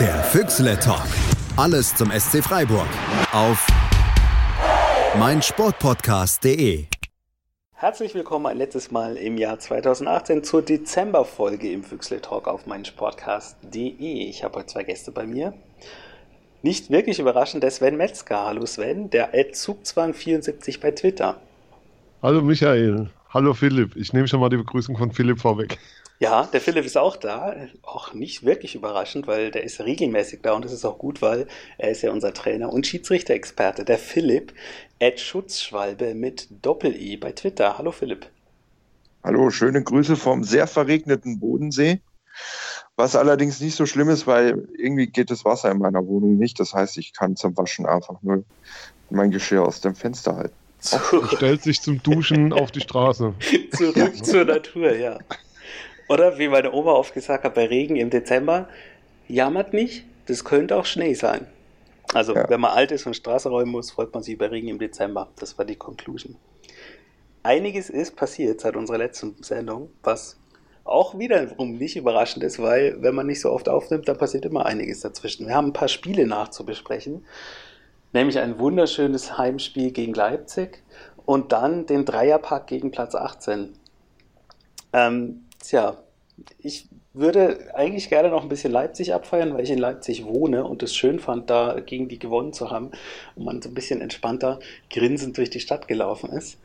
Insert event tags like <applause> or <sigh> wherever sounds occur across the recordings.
Der Füchsle Talk. Alles zum SC Freiburg. Auf meinsportpodcast.de. Herzlich willkommen ein letztes Mal im Jahr 2018 zur Dezemberfolge im Füchsle Talk auf meinsportcast.de. Ich habe heute zwei Gäste bei mir. Nicht wirklich überraschend, der Sven Metzger. Hallo Sven, der Zugzwang74 bei Twitter. Hallo Michael. Hallo Philipp. Ich nehme schon mal die Begrüßung von Philipp vorweg. Ja, der Philipp ist auch da. Auch nicht wirklich überraschend, weil der ist regelmäßig da und das ist auch gut, weil er ist ja unser Trainer und Schiedsrichter-Experte. Der Philipp, Ed Schutzschwalbe mit Doppel-I bei Twitter. Hallo Philipp. Hallo, schöne Grüße vom sehr verregneten Bodensee. Was allerdings nicht so schlimm ist, weil irgendwie geht das Wasser in meiner Wohnung nicht. Das heißt, ich kann zum Waschen einfach nur mein Geschirr aus dem Fenster halten. So. <laughs> Stellt sich zum Duschen auf die Straße. Zurück ja. zur Natur, ja. Oder wie meine Oma oft gesagt hat, bei Regen im Dezember, jammert nicht, das könnte auch Schnee sein. Also, ja. wenn man alt ist und Straße räumen muss, freut man sich bei Regen im Dezember. Das war die Conclusion. Einiges ist passiert seit unserer letzten Sendung, was auch wiederum nicht überraschend ist, weil wenn man nicht so oft aufnimmt, dann passiert immer einiges dazwischen. Wir haben ein paar Spiele nachzubesprechen, nämlich ein wunderschönes Heimspiel gegen Leipzig und dann den Dreierpack gegen Platz 18. Ähm, Tja, ich würde eigentlich gerne noch ein bisschen Leipzig abfeiern, weil ich in Leipzig wohne und es schön fand, da gegen die gewonnen zu haben und man so ein bisschen entspannter grinsend durch die Stadt gelaufen ist.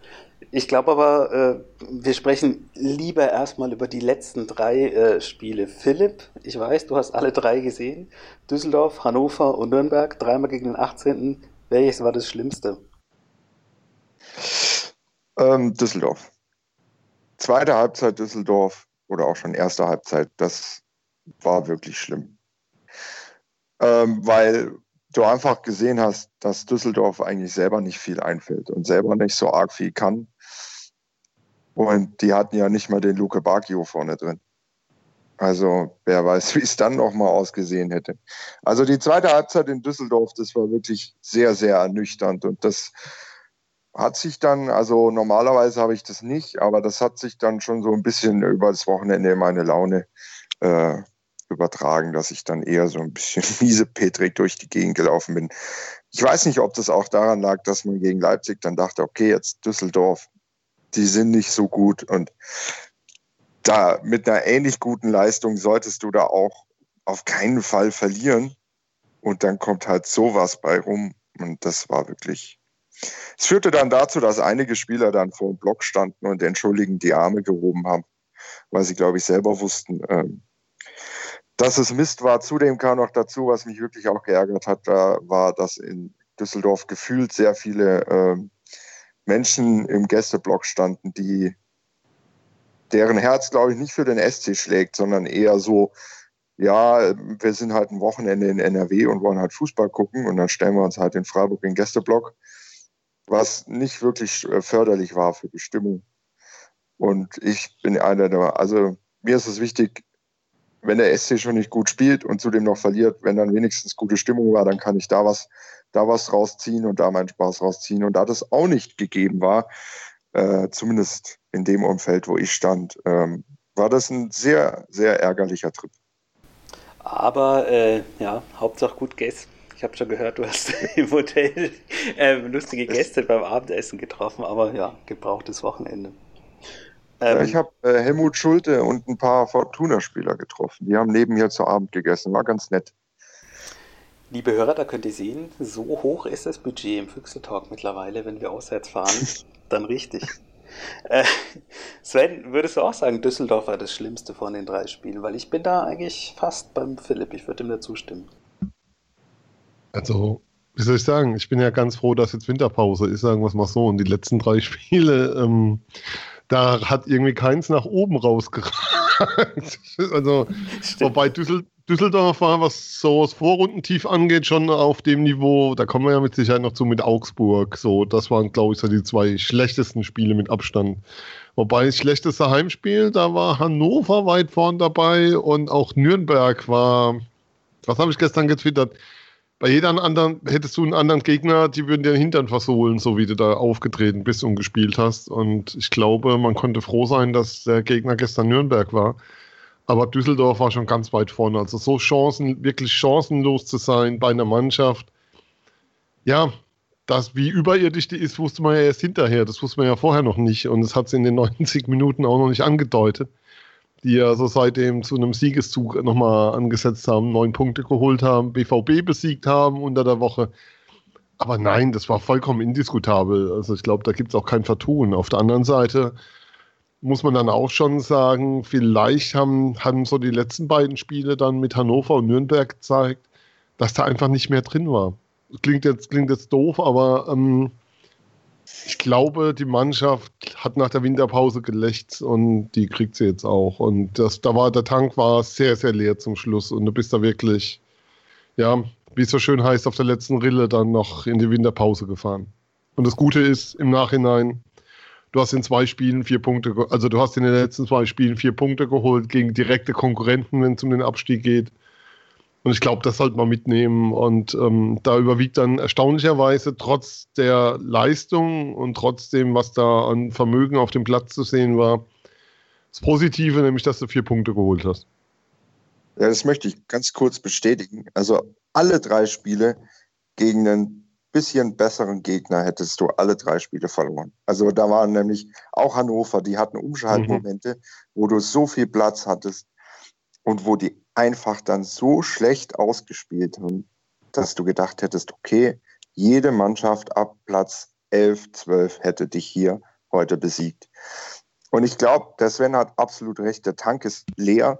Ich glaube aber, äh, wir sprechen lieber erstmal über die letzten drei äh, Spiele. Philipp, ich weiß, du hast alle drei gesehen. Düsseldorf, Hannover und Nürnberg, dreimal gegen den 18. Welches war das Schlimmste? Ähm, Düsseldorf. Zweite Halbzeit Düsseldorf oder auch schon erste Halbzeit, das war wirklich schlimm. Ähm, weil du einfach gesehen hast, dass Düsseldorf eigentlich selber nicht viel einfällt und selber nicht so arg viel kann. Und die hatten ja nicht mal den Luke Bacchio vorne drin. Also wer weiß, wie es dann nochmal ausgesehen hätte. Also die zweite Halbzeit in Düsseldorf, das war wirklich sehr, sehr ernüchternd. Und das hat sich dann, also normalerweise habe ich das nicht, aber das hat sich dann schon so ein bisschen über das Wochenende meine Laune äh, übertragen, dass ich dann eher so ein bisschen <laughs> miese Petrik durch die Gegend gelaufen bin. Ich weiß nicht, ob das auch daran lag, dass man gegen Leipzig dann dachte, okay, jetzt Düsseldorf, die sind nicht so gut und da mit einer ähnlich guten Leistung solltest du da auch auf keinen Fall verlieren. Und dann kommt halt sowas bei rum. Und das war wirklich es führte dann dazu, dass einige Spieler dann vor dem Block standen und entschuldigend die Arme gehoben haben, weil sie, glaube ich, selber wussten, ähm, dass es Mist war. Zudem kam noch dazu, was mich wirklich auch geärgert hat, war, dass in Düsseldorf gefühlt sehr viele ähm, Menschen im Gästeblock standen, die deren Herz, glaube ich, nicht für den SC schlägt, sondern eher so, ja, wir sind halt ein Wochenende in NRW und wollen halt Fußball gucken und dann stellen wir uns halt in Freiburg in den Gästeblock was nicht wirklich äh, förderlich war für die Stimmung. Und ich bin einer der, also mir ist es wichtig, wenn der SC schon nicht gut spielt und zudem noch verliert, wenn dann wenigstens gute Stimmung war, dann kann ich da was, da was rausziehen und da meinen Spaß rausziehen. Und da das auch nicht gegeben war, äh, zumindest in dem Umfeld, wo ich stand, ähm, war das ein sehr, sehr ärgerlicher Trip. Aber äh, ja, Hauptsache gut gegessen. Ich habe schon gehört, du hast <laughs> im Hotel äh, lustige Gäste beim Abendessen getroffen, aber ja, gebrauchtes Wochenende. Ähm, ja, ich habe äh, Helmut Schulte und ein paar Fortuna-Spieler getroffen. Die haben neben mir zu Abend gegessen. War ganz nett. Liebe Hörer, da könnt ihr sehen, so hoch ist das Budget im Füchseltalk mittlerweile, wenn wir auswärts fahren. <laughs> dann richtig. Äh, Sven, würdest du auch sagen, Düsseldorf war das Schlimmste von den drei Spielen? Weil ich bin da eigentlich fast beim Philipp. Ich würde ihm da zustimmen. Also, wie soll ich sagen? Ich bin ja ganz froh, dass jetzt Winterpause ist, sagen wir es mal so. Und die letzten drei <laughs> Spiele, ähm, da hat irgendwie keins nach oben rausgeragt. <laughs> also, Stimmt. wobei Düssel Düsseldorf war, was so das Vorrundentief angeht, schon auf dem Niveau, da kommen wir ja mit Sicherheit noch zu mit Augsburg. So, das waren, glaube ich, so die zwei schlechtesten Spiele mit Abstand. Wobei das schlechteste Heimspiel, da war Hannover weit vorn dabei und auch Nürnberg war, was habe ich gestern getwittert? Bei jedem anderen hättest du einen anderen Gegner, die würden dir den Hintern versohlen, so wie du da aufgetreten bist und gespielt hast. Und ich glaube, man konnte froh sein, dass der Gegner gestern Nürnberg war. Aber Düsseldorf war schon ganz weit vorne. Also so Chancen, wirklich chancenlos zu sein bei einer Mannschaft. Ja, das, wie überirdisch die ist, wusste man ja erst hinterher. Das wusste man ja vorher noch nicht. Und es hat sie in den 90 Minuten auch noch nicht angedeutet. Die ja so seitdem zu einem Siegeszug nochmal angesetzt haben, neun Punkte geholt haben, BVB besiegt haben unter der Woche. Aber nein, das war vollkommen indiskutabel. Also ich glaube, da gibt es auch kein Vertun. Auf der anderen Seite muss man dann auch schon sagen, vielleicht haben, haben so die letzten beiden Spiele dann mit Hannover und Nürnberg gezeigt, dass da einfach nicht mehr drin war. Klingt jetzt, klingt jetzt doof, aber ähm, ich glaube, die Mannschaft hat nach der Winterpause gelächzt und die kriegt sie jetzt auch. Und das, da war der Tank war sehr, sehr leer zum Schluss und du bist da wirklich, ja, wie es so schön heißt, auf der letzten Rille dann noch in die Winterpause gefahren. Und das Gute ist im Nachhinein, du hast in zwei Spielen vier Punkte, also du hast in den letzten zwei Spielen vier Punkte geholt gegen direkte Konkurrenten, wenn es um den Abstieg geht. Und ich glaube, das sollte man mitnehmen. Und ähm, da überwiegt dann erstaunlicherweise trotz der Leistung und trotzdem, was da an Vermögen auf dem Platz zu sehen war, das Positive, nämlich dass du vier Punkte geholt hast. Ja, das möchte ich ganz kurz bestätigen. Also alle drei Spiele gegen einen bisschen besseren Gegner hättest du alle drei Spiele verloren. Also da waren nämlich auch Hannover, die hatten Umschaltmomente, mhm. wo du so viel Platz hattest und wo die einfach dann so schlecht ausgespielt haben, dass du gedacht hättest, okay, jede Mannschaft ab Platz 11, 12 hätte dich hier heute besiegt. Und ich glaube, der Sven hat absolut recht, der Tank ist leer.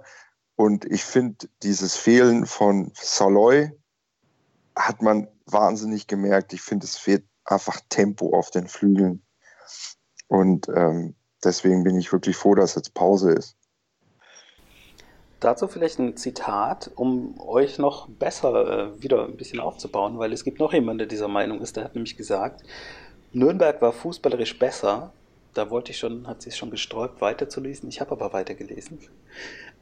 Und ich finde, dieses Fehlen von Saloy hat man wahnsinnig gemerkt. Ich finde, es fehlt einfach Tempo auf den Flügeln. Und ähm, deswegen bin ich wirklich froh, dass jetzt Pause ist. Dazu vielleicht ein Zitat, um euch noch besser äh, wieder ein bisschen aufzubauen, weil es gibt noch jemanden, der dieser Meinung ist, der hat nämlich gesagt, Nürnberg war fußballerisch besser. Da wollte ich schon, hat sich schon gesträubt, weiterzulesen. Ich habe aber weitergelesen.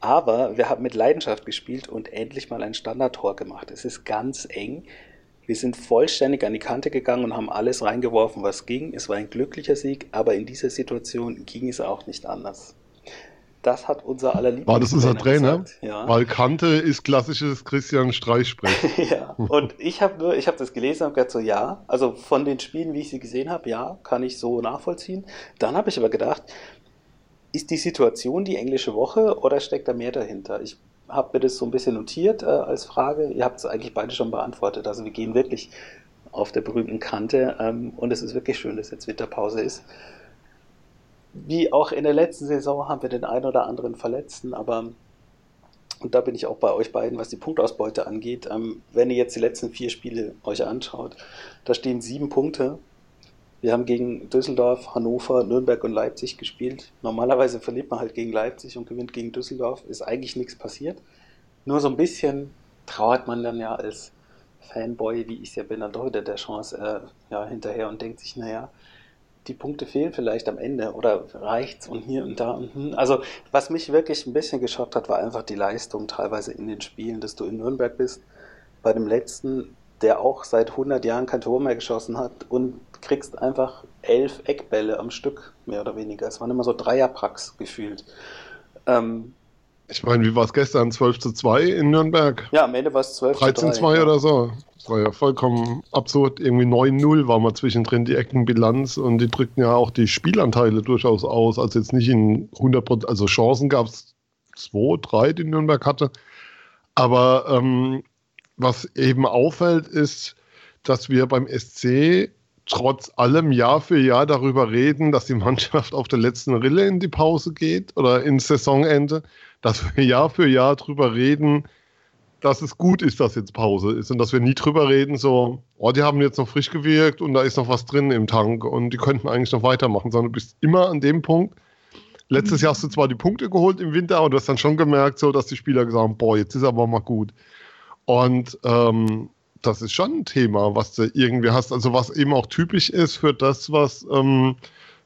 Aber wir haben mit Leidenschaft gespielt und endlich mal ein Standardtor gemacht. Es ist ganz eng. Wir sind vollständig an die Kante gegangen und haben alles reingeworfen, was ging. Es war ein glücklicher Sieg, aber in dieser Situation ging es auch nicht anders. Das hat unser aller Lieblings War das unser Trainer? Ja. Weil Kante ist klassisches Christian Streich-Sprech. <laughs> ja, und ich habe nur, ich habe das gelesen und habe gedacht so, ja, also von den Spielen, wie ich sie gesehen habe, ja, kann ich so nachvollziehen. Dann habe ich aber gedacht, ist die Situation die englische Woche oder steckt da mehr dahinter? Ich habe mir das so ein bisschen notiert äh, als Frage. Ihr habt es eigentlich beide schon beantwortet. Also wir gehen wirklich auf der berühmten Kante ähm, und es ist wirklich schön, dass jetzt Winterpause ist wie auch in der letzten Saison haben wir den einen oder anderen Verletzten, aber und da bin ich auch bei euch beiden, was die Punktausbeute angeht. Ähm, wenn ihr jetzt die letzten vier Spiele euch anschaut, da stehen sieben Punkte. Wir haben gegen Düsseldorf, Hannover, Nürnberg und Leipzig gespielt. Normalerweise verliert man halt gegen Leipzig und gewinnt gegen Düsseldorf. Ist eigentlich nichts passiert. Nur so ein bisschen trauert man dann ja als Fanboy, wie ich es ja bin, dann doch wieder der Chance äh, ja, hinterher und denkt sich, naja, die Punkte fehlen vielleicht am Ende oder reicht's und hier und da und hm. Also was mich wirklich ein bisschen geschockt hat, war einfach die Leistung teilweise in den Spielen, dass du in Nürnberg bist, bei dem letzten, der auch seit 100 Jahren kein Tor mehr geschossen hat und kriegst einfach elf Eckbälle am Stück, mehr oder weniger. Es waren immer so Dreierpacks gefühlt. Ähm, ich meine, wie war es gestern? 12 zu 2 in Nürnberg? Ja, am Ende war es 12 13 zu 2 ja. oder so. Das war ja vollkommen absurd. Irgendwie 9-0 war mal zwischendrin die Eckenbilanz und die drückten ja auch die Spielanteile durchaus aus. Also jetzt nicht in 100% also Chancen gab es 2, 3, die Nürnberg hatte. Aber ähm, was eben auffällt, ist, dass wir beim SC trotz allem Jahr für Jahr darüber reden, dass die Mannschaft auf der letzten Rille in die Pause geht oder ins Saisonende, dass wir Jahr für Jahr darüber reden, dass es gut ist, dass jetzt Pause ist und dass wir nie drüber reden, so, oh, die haben jetzt noch frisch gewirkt und da ist noch was drin im Tank und die könnten eigentlich noch weitermachen, sondern du bist immer an dem Punkt. Letztes Jahr hast du zwar die Punkte geholt im Winter und du hast dann schon gemerkt, so, dass die Spieler gesagt haben, boah, jetzt ist aber mal gut. Und ähm, das ist schon ein Thema, was du irgendwie hast, also was eben auch typisch ist für das, was ähm,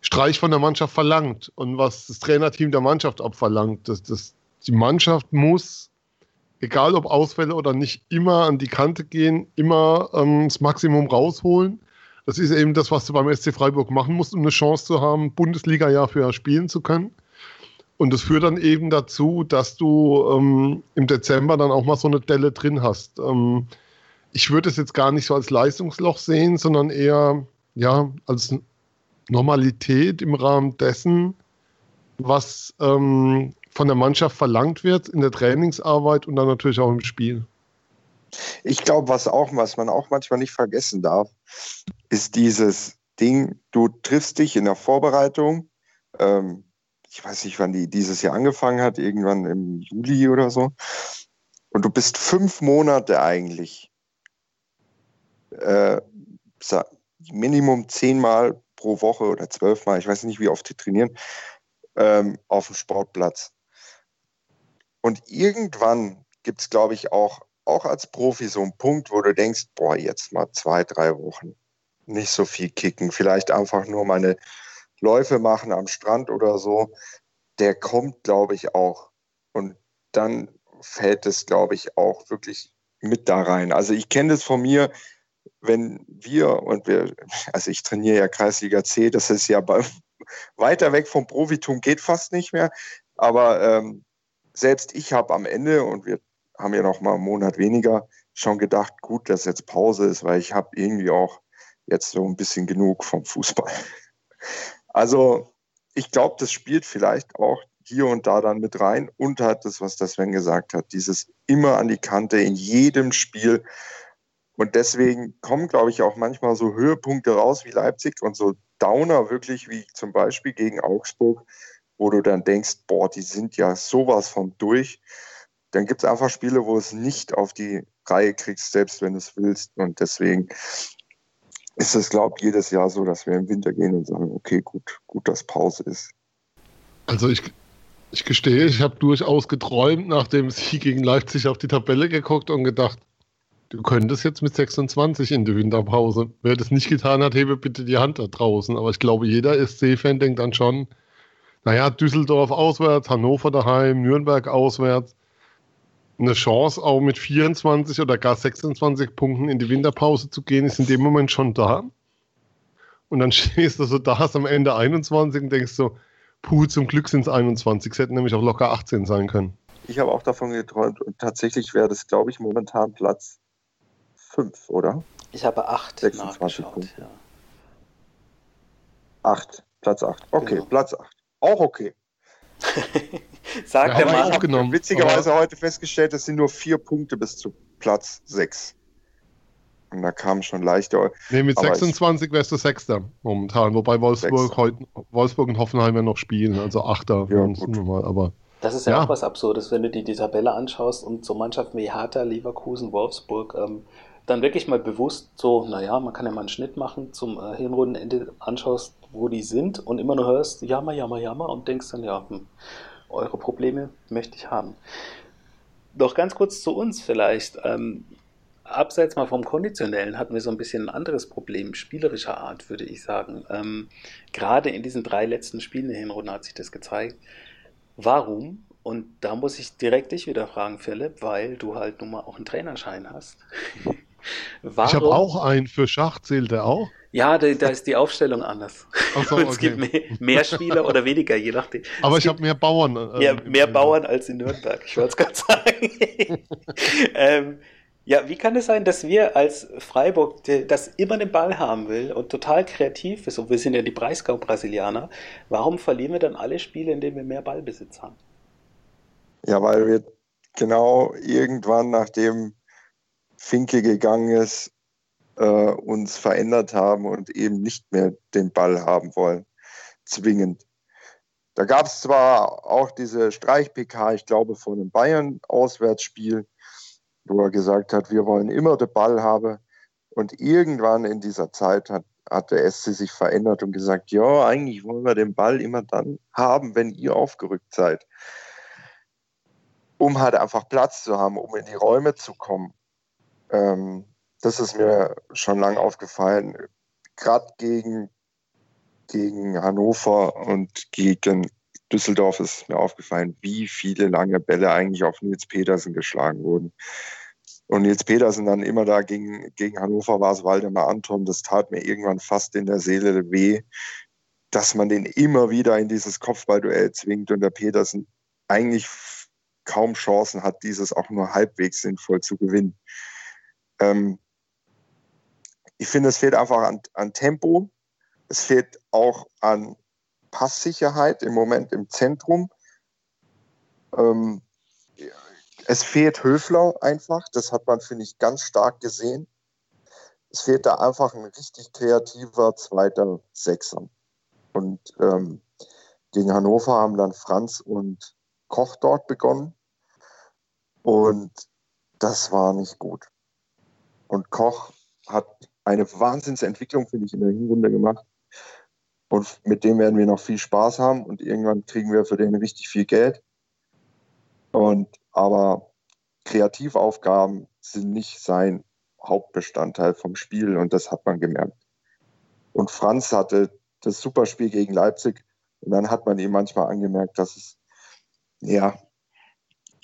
Streich von der Mannschaft verlangt und was das Trainerteam der Mannschaft abverlangt. Das, das, die Mannschaft muss, egal ob Ausfälle oder nicht, immer an die Kante gehen, immer ähm, das Maximum rausholen. Das ist eben das, was du beim SC Freiburg machen musst, um eine Chance zu haben, Bundesliga Jahr für Jahr spielen zu können. Und das führt dann eben dazu, dass du ähm, im Dezember dann auch mal so eine Delle drin hast. Ähm, ich würde es jetzt gar nicht so als Leistungsloch sehen, sondern eher ja, als Normalität im Rahmen dessen, was ähm, von der Mannschaft verlangt wird in der Trainingsarbeit und dann natürlich auch im Spiel. Ich glaube, was auch, was man auch manchmal nicht vergessen darf, ist dieses Ding, du triffst dich in der Vorbereitung, ähm, ich weiß nicht, wann die dieses Jahr angefangen hat, irgendwann im Juli oder so, und du bist fünf Monate eigentlich äh, Minimum zehnmal pro Woche oder zwölfmal, ich weiß nicht, wie oft die trainieren, ähm, auf dem Sportplatz. Und irgendwann gibt es, glaube ich, auch, auch als Profi so einen Punkt, wo du denkst, boah, jetzt mal zwei, drei Wochen nicht so viel kicken, vielleicht einfach nur meine Läufe machen am Strand oder so. Der kommt, glaube ich, auch. Und dann fällt es, glaube ich, auch wirklich mit da rein. Also ich kenne das von mir, wenn wir und wir, also ich trainiere ja Kreisliga C, das ist ja bei, <laughs> weiter weg vom Profitum, geht fast nicht mehr. Aber ähm, selbst ich habe am Ende, und wir haben ja noch mal einen Monat weniger, schon gedacht, gut, dass jetzt Pause ist, weil ich habe irgendwie auch jetzt so ein bisschen genug vom Fußball. <laughs> Also ich glaube, das spielt vielleicht auch hier und da dann mit rein und hat das, was der Sven gesagt hat, dieses immer an die Kante in jedem Spiel und deswegen kommen, glaube ich, auch manchmal so Höhepunkte raus wie Leipzig und so Downer wirklich wie zum Beispiel gegen Augsburg, wo du dann denkst, boah, die sind ja sowas von durch. Dann gibt es einfach Spiele, wo es nicht auf die Reihe kriegst, selbst wenn du es willst. Und deswegen ist es, glaube ich, jedes Jahr so, dass wir im Winter gehen und sagen, okay, gut, gut, dass Pause ist. Also ich, ich gestehe, ich habe durchaus geträumt, nach dem Sieg gegen Leipzig auf die Tabelle geguckt und gedacht, Du könntest jetzt mit 26 in die Winterpause. Wer das nicht getan hat, hebe bitte die Hand da draußen. Aber ich glaube, jeder SC-Fan denkt dann schon, naja, Düsseldorf auswärts, Hannover daheim, Nürnberg auswärts. Eine Chance, auch mit 24 oder gar 26 Punkten in die Winterpause zu gehen, ist in dem Moment schon da. Und dann <laughs> stehst du so da, hast am Ende 21 und denkst so, puh, zum Glück sind es 21. Es hätten nämlich auch locker 18 sein können. Ich habe auch davon geträumt und tatsächlich wäre das, glaube ich, momentan Platz fünf, oder? Ich habe acht 26 Punkte. Ja. Acht, Platz acht. Okay, genau. Platz acht. Auch okay. <laughs> Sagt ja, der Mann. Aufgenommen. Witzigerweise heute festgestellt, es sind nur vier Punkte bis zu Platz sechs. Und da kam schon leichter. Nee, mit 26 wärst du Sechster momentan, wobei Wolfsburg, heute, Wolfsburg und Hoffenheim ja noch spielen, also Achter. Ja, mal, aber das ist ja, ja, auch was Absurdes, wenn du dir die Tabelle anschaust und so Mannschaften wie Hertha, Leverkusen, Wolfsburg ähm, dann wirklich mal bewusst so, naja, man kann ja mal einen Schnitt machen, zum äh, Hinrundenende anschaust, wo die sind und immer nur hörst, jammer, jammer, jammer und denkst dann, ja, hm, eure Probleme möchte ich haben. Doch ganz kurz zu uns vielleicht. Ähm, abseits mal vom Konditionellen hatten wir so ein bisschen ein anderes Problem, spielerischer Art, würde ich sagen. Ähm, gerade in diesen drei letzten Spielen der Hinrunde hat sich das gezeigt. Warum und da muss ich direkt dich wieder fragen, Philipp, weil du halt nun mal auch einen Trainerschein hast. <laughs> Warum? Ich habe auch einen für Schach, zählt der auch? Ja, da, da ist die Aufstellung anders. So, okay. <laughs> es gibt mehr, mehr, Spieler oder weniger, je nachdem. <laughs> Aber es ich habe mehr Bauern. Äh, ja, mehr Bauern als in Nürnberg, ich wollte es gerade sagen. <laughs> ähm, ja, wie kann es sein, dass wir als Freiburg, das immer den Ball haben will und total kreativ ist, und wir sind ja die Breisgau-Brasilianer, warum verlieren wir dann alle Spiele, in denen wir mehr Ballbesitz haben? Ja, weil wir genau irgendwann, nachdem Finke gegangen ist, äh, uns verändert haben und eben nicht mehr den Ball haben wollen. Zwingend. Da gab es zwar auch diese Streich-PK, ich glaube, von einem Bayern-Auswärtsspiel, wo er gesagt hat, wir wollen immer den Ball haben. Und irgendwann in dieser Zeit hat, hat der SC sich verändert und gesagt, ja, eigentlich wollen wir den Ball immer dann haben, wenn ihr aufgerückt seid. Um halt einfach Platz zu haben, um in die Räume zu kommen. Ähm, das ist mir schon lange aufgefallen. Gerade gegen, gegen Hannover und gegen Düsseldorf ist mir aufgefallen, wie viele lange Bälle eigentlich auf Nils Petersen geschlagen wurden. Und Nils Petersen dann immer da gegen, gegen Hannover war es Waldemar Anton. Das tat mir irgendwann fast in der Seele weh, dass man den immer wieder in dieses Kopfballduell zwingt und der Petersen eigentlich kaum Chancen hat, dieses auch nur halbwegs sinnvoll zu gewinnen. Ähm, ich finde, es fehlt einfach an, an Tempo. Es fehlt auch an Passsicherheit im Moment im Zentrum. Ähm, es fehlt Höfler einfach. Das hat man, finde ich, ganz stark gesehen. Es fehlt da einfach ein richtig kreativer zweiter Sechser. Und ähm, gegen Hannover haben dann Franz und Koch dort begonnen. Und das war nicht gut. Und Koch hat eine Wahnsinnsentwicklung, finde ich, in der Hinrunde gemacht. Und mit dem werden wir noch viel Spaß haben und irgendwann kriegen wir für den richtig viel Geld. Und aber Kreativaufgaben sind nicht sein Hauptbestandteil vom Spiel und das hat man gemerkt. Und Franz hatte das Superspiel gegen Leipzig und dann hat man ihm manchmal angemerkt, dass es ja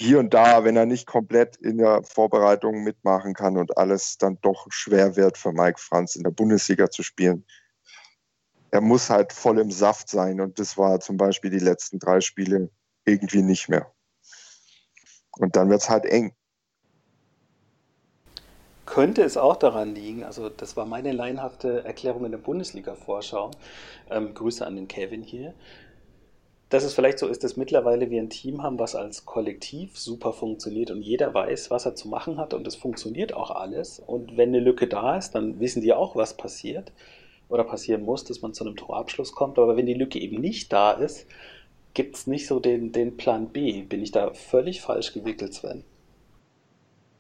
hier und da, wenn er nicht komplett in der Vorbereitung mitmachen kann und alles dann doch schwer wird für Mike Franz in der Bundesliga zu spielen. Er muss halt voll im Saft sein und das war zum Beispiel die letzten drei Spiele irgendwie nicht mehr. Und dann wird es halt eng. Könnte es auch daran liegen, also das war meine laienhafte Erklärung in der Bundesliga-Vorschau, ähm, Grüße an den Kevin hier, dass es vielleicht so ist, dass mittlerweile wir ein Team haben, was als Kollektiv super funktioniert und jeder weiß, was er zu machen hat und es funktioniert auch alles. Und wenn eine Lücke da ist, dann wissen die auch, was passiert oder passieren muss, dass man zu einem Torabschluss kommt. Aber wenn die Lücke eben nicht da ist, gibt es nicht so den, den Plan B. Bin ich da völlig falsch gewickelt, Sven?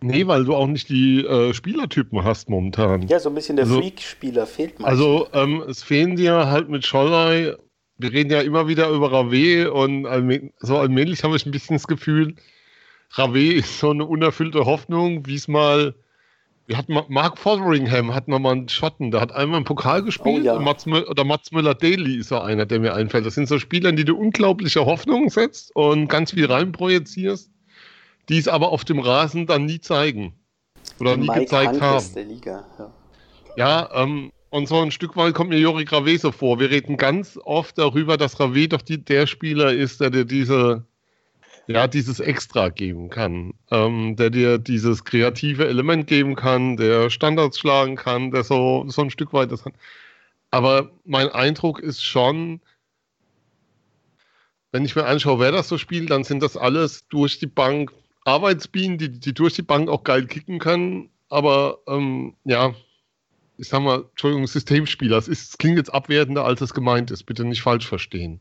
Nee, weil du auch nicht die äh, Spielertypen hast momentan. Ja, so ein bisschen der also, Freak-Spieler fehlt manchmal. Also ähm, es fehlen dir halt mit Schollei, wir reden ja immer wieder über Rave und so allmählich habe ich ein bisschen das Gefühl, Rave ist so eine unerfüllte Hoffnung, wie es mal wir hatten Mark Fotheringham hatten wir mal einen Schotten, der hat einmal im Pokal gespielt. Oh, ja. Mats oder Mats Müller-Daly ist so einer, der mir einfällt. Das sind so Spieler, die du unglaubliche Hoffnung setzt und ganz viel reinprojizierst, die es aber auf dem Rasen dann nie zeigen. Oder nie Mike gezeigt Hank haben. der Liga, ja. ja ähm, und so ein Stück weit kommt mir Jori Rave so vor. Wir reden ganz oft darüber, dass Rave doch die, der Spieler ist, der dir diese ja, dieses Extra geben kann, ähm, der dir dieses kreative Element geben kann, der Standards schlagen kann, der so, so ein Stück weit das kann. Aber mein Eindruck ist schon, wenn ich mir anschaue, wer das so spielt, dann sind das alles durch die Bank Arbeitsbienen, die, die durch die Bank auch geil kicken können. Aber ähm, ja, ich sag mal, Entschuldigung, Systemspieler. Es, ist, es klingt jetzt abwertender, als es gemeint ist. Bitte nicht falsch verstehen.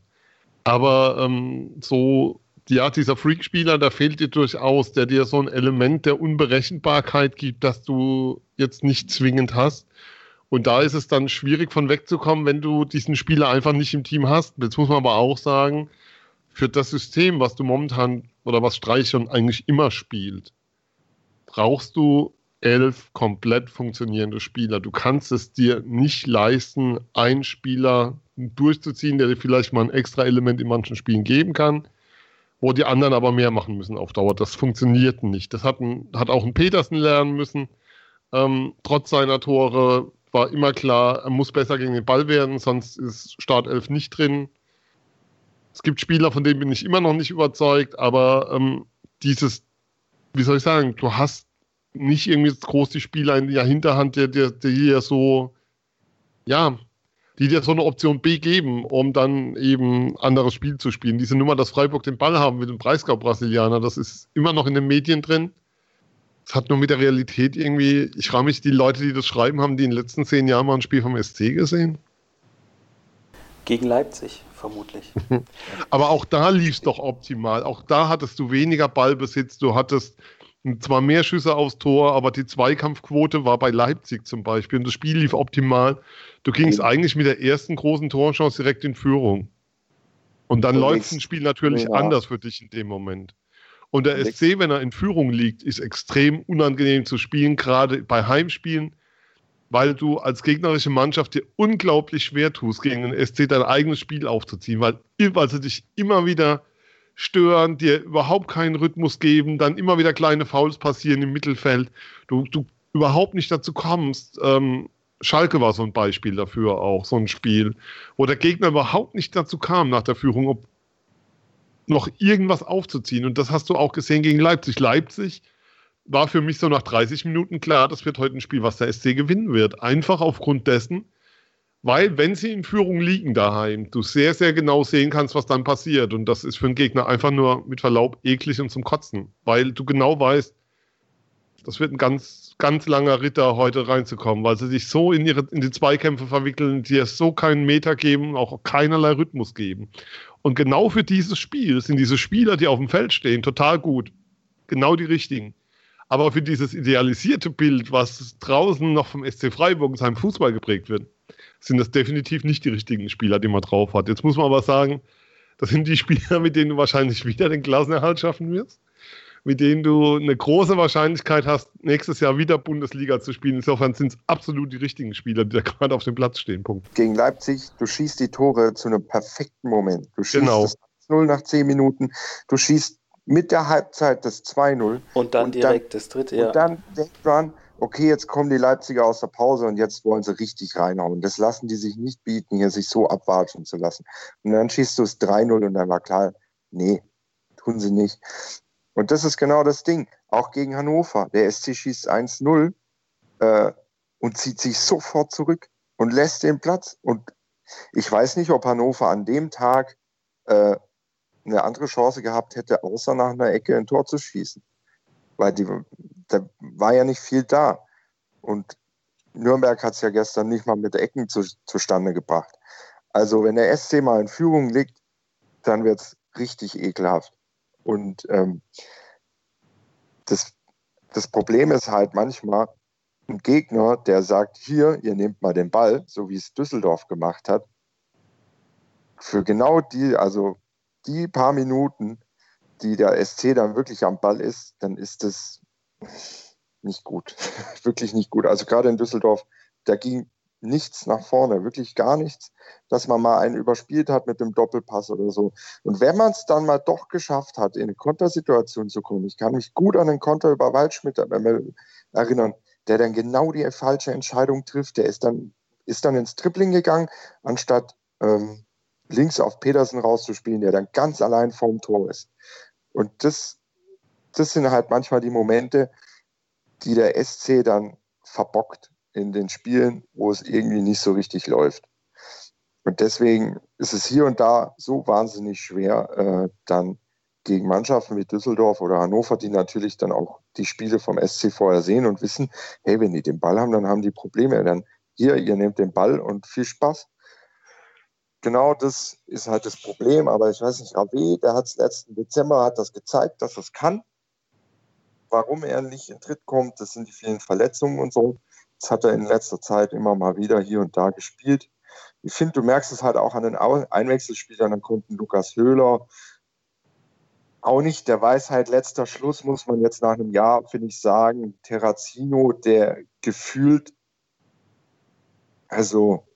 Aber ähm, so ja, dieser Freak-Spieler, da fehlt dir durchaus, der dir so ein Element der Unberechenbarkeit gibt, das du jetzt nicht zwingend hast. Und da ist es dann schwierig von wegzukommen, wenn du diesen Spieler einfach nicht im Team hast. Jetzt muss man aber auch sagen, für das System, was du momentan oder was Streich schon eigentlich immer spielt, brauchst du elf komplett funktionierende Spieler. Du kannst es dir nicht leisten, einen Spieler durchzuziehen, der dir vielleicht mal ein extra Element in manchen Spielen geben kann wo die anderen aber mehr machen müssen auf Dauer. Das funktioniert nicht. Das hat, ein, hat auch ein Petersen lernen müssen. Ähm, trotz seiner Tore war immer klar, er muss besser gegen den Ball werden, sonst ist Startelf nicht drin. Es gibt Spieler, von denen bin ich immer noch nicht überzeugt, aber ähm, dieses, wie soll ich sagen, du hast nicht irgendwie groß die Spieler in der Hinterhand, der dir hier so, ja, die dir so eine Option B geben, um dann eben anderes Spiel zu spielen. Diese Nummer, dass Freiburg den Ball haben mit dem Breisgau-Brasilianer, das ist immer noch in den Medien drin. Es hat nur mit der Realität irgendwie, ich frage mich, die Leute, die das schreiben, haben die in den letzten zehn Jahren mal ein Spiel vom SC gesehen? Gegen Leipzig, vermutlich. <laughs> Aber auch da lief es doch optimal. Auch da hattest du weniger Ballbesitz, du hattest zwar mehr Schüsse aufs Tor, aber die Zweikampfquote war bei Leipzig zum Beispiel und das Spiel lief optimal. Du gingst eigentlich mit der ersten großen Torchance direkt in Führung. Und dann läuft ein Spiel natürlich ja. anders für dich in dem Moment. Und der SC, wenn er in Führung liegt, ist extrem unangenehm zu spielen, gerade bei Heimspielen, weil du als gegnerische Mannschaft dir unglaublich schwer tust, gegen den SC dein eigenes Spiel aufzuziehen, weil, weil sie dich immer wieder stören, dir überhaupt keinen Rhythmus geben, dann immer wieder kleine Fouls passieren im Mittelfeld, du, du überhaupt nicht dazu kommst, ähm, Schalke war so ein Beispiel dafür auch, so ein Spiel, wo der Gegner überhaupt nicht dazu kam nach der Führung, ob noch irgendwas aufzuziehen. Und das hast du auch gesehen gegen Leipzig. Leipzig war für mich so nach 30 Minuten klar, das wird heute ein Spiel, was der SC gewinnen wird. Einfach aufgrund dessen, weil wenn sie in Führung liegen daheim, du sehr, sehr genau sehen kannst, was dann passiert. Und das ist für einen Gegner einfach nur mit Verlaub eklig und zum Kotzen, weil du genau weißt, das wird ein ganz, ganz langer Ritter heute reinzukommen, weil sie sich so in, ihre, in die Zweikämpfe verwickeln, die es so keinen Meter geben, auch keinerlei Rhythmus geben. Und genau für dieses Spiel sind diese Spieler, die auf dem Feld stehen, total gut. Genau die richtigen. Aber für dieses idealisierte Bild, was draußen noch vom SC Freiburg in seinem Fußball geprägt wird, sind das definitiv nicht die richtigen Spieler, die man drauf hat. Jetzt muss man aber sagen, das sind die Spieler, mit denen du wahrscheinlich wieder den Klassenerhalt schaffen wirst, mit denen du eine große Wahrscheinlichkeit hast, nächstes Jahr wieder Bundesliga zu spielen. Insofern sind es absolut die richtigen Spieler, die da gerade auf dem Platz stehen. Punkt. Gegen Leipzig, du schießt die Tore zu einem perfekten Moment. Du schießt genau. das 0 nach 10 Minuten, du schießt mit der Halbzeit das 2-0. Und dann und direkt dann, das dritte, ja. Und dann denkt man, okay, jetzt kommen die Leipziger aus der Pause und jetzt wollen sie richtig reinhauen. Das lassen die sich nicht bieten, hier sich so abwatschen zu lassen. Und dann schießt du es 3-0 und dann war klar, nee, tun sie nicht. Und das ist genau das Ding. Auch gegen Hannover. Der SC schießt 1-0 äh, und zieht sich sofort zurück und lässt den Platz. Und ich weiß nicht, ob Hannover an dem Tag äh, eine andere Chance gehabt hätte, außer nach einer Ecke ein Tor zu schießen. Weil die, da war ja nicht viel da. Und Nürnberg hat es ja gestern nicht mal mit Ecken zu, zustande gebracht. Also wenn der SC mal in Führung liegt, dann wird es richtig ekelhaft. Und ähm, das, das Problem ist halt manchmal, ein Gegner, der sagt, hier, ihr nehmt mal den Ball, so wie es Düsseldorf gemacht hat, für genau die, also die paar Minuten, die der SC dann wirklich am Ball ist, dann ist das nicht gut. <laughs> wirklich nicht gut. Also gerade in Düsseldorf, da ging nichts nach vorne, wirklich gar nichts, dass man mal einen überspielt hat mit dem Doppelpass oder so. Und wenn man es dann mal doch geschafft hat, in eine Kontersituation zu kommen, ich kann mich gut an den Konter über Waldschmidt erinnern, der dann genau die falsche Entscheidung trifft, der ist dann, ist dann ins Tripling gegangen, anstatt ähm, links auf Petersen rauszuspielen, der dann ganz allein vorm Tor ist. Und das, das sind halt manchmal die Momente, die der SC dann verbockt in den Spielen, wo es irgendwie nicht so richtig läuft. Und deswegen ist es hier und da so wahnsinnig schwer, äh, dann gegen Mannschaften wie Düsseldorf oder Hannover, die natürlich dann auch die Spiele vom SC vorher sehen und wissen, hey, wenn die den Ball haben, dann haben die Probleme. Dann hier, ihr nehmt den Ball und viel Spaß genau das ist halt das Problem. Aber ich weiß nicht, Rave, der hat es letzten Dezember hat das gezeigt, dass es kann. Warum er nicht in Tritt kommt, das sind die vielen Verletzungen und so. Das hat er in letzter Zeit immer mal wieder hier und da gespielt. Ich finde, du merkst es halt auch an den Einwechselspielern, dann kommt ein Lukas Höhler. Auch nicht der Weisheit letzter Schluss, muss man jetzt nach einem Jahr, finde ich, sagen. Terrazino, der gefühlt, also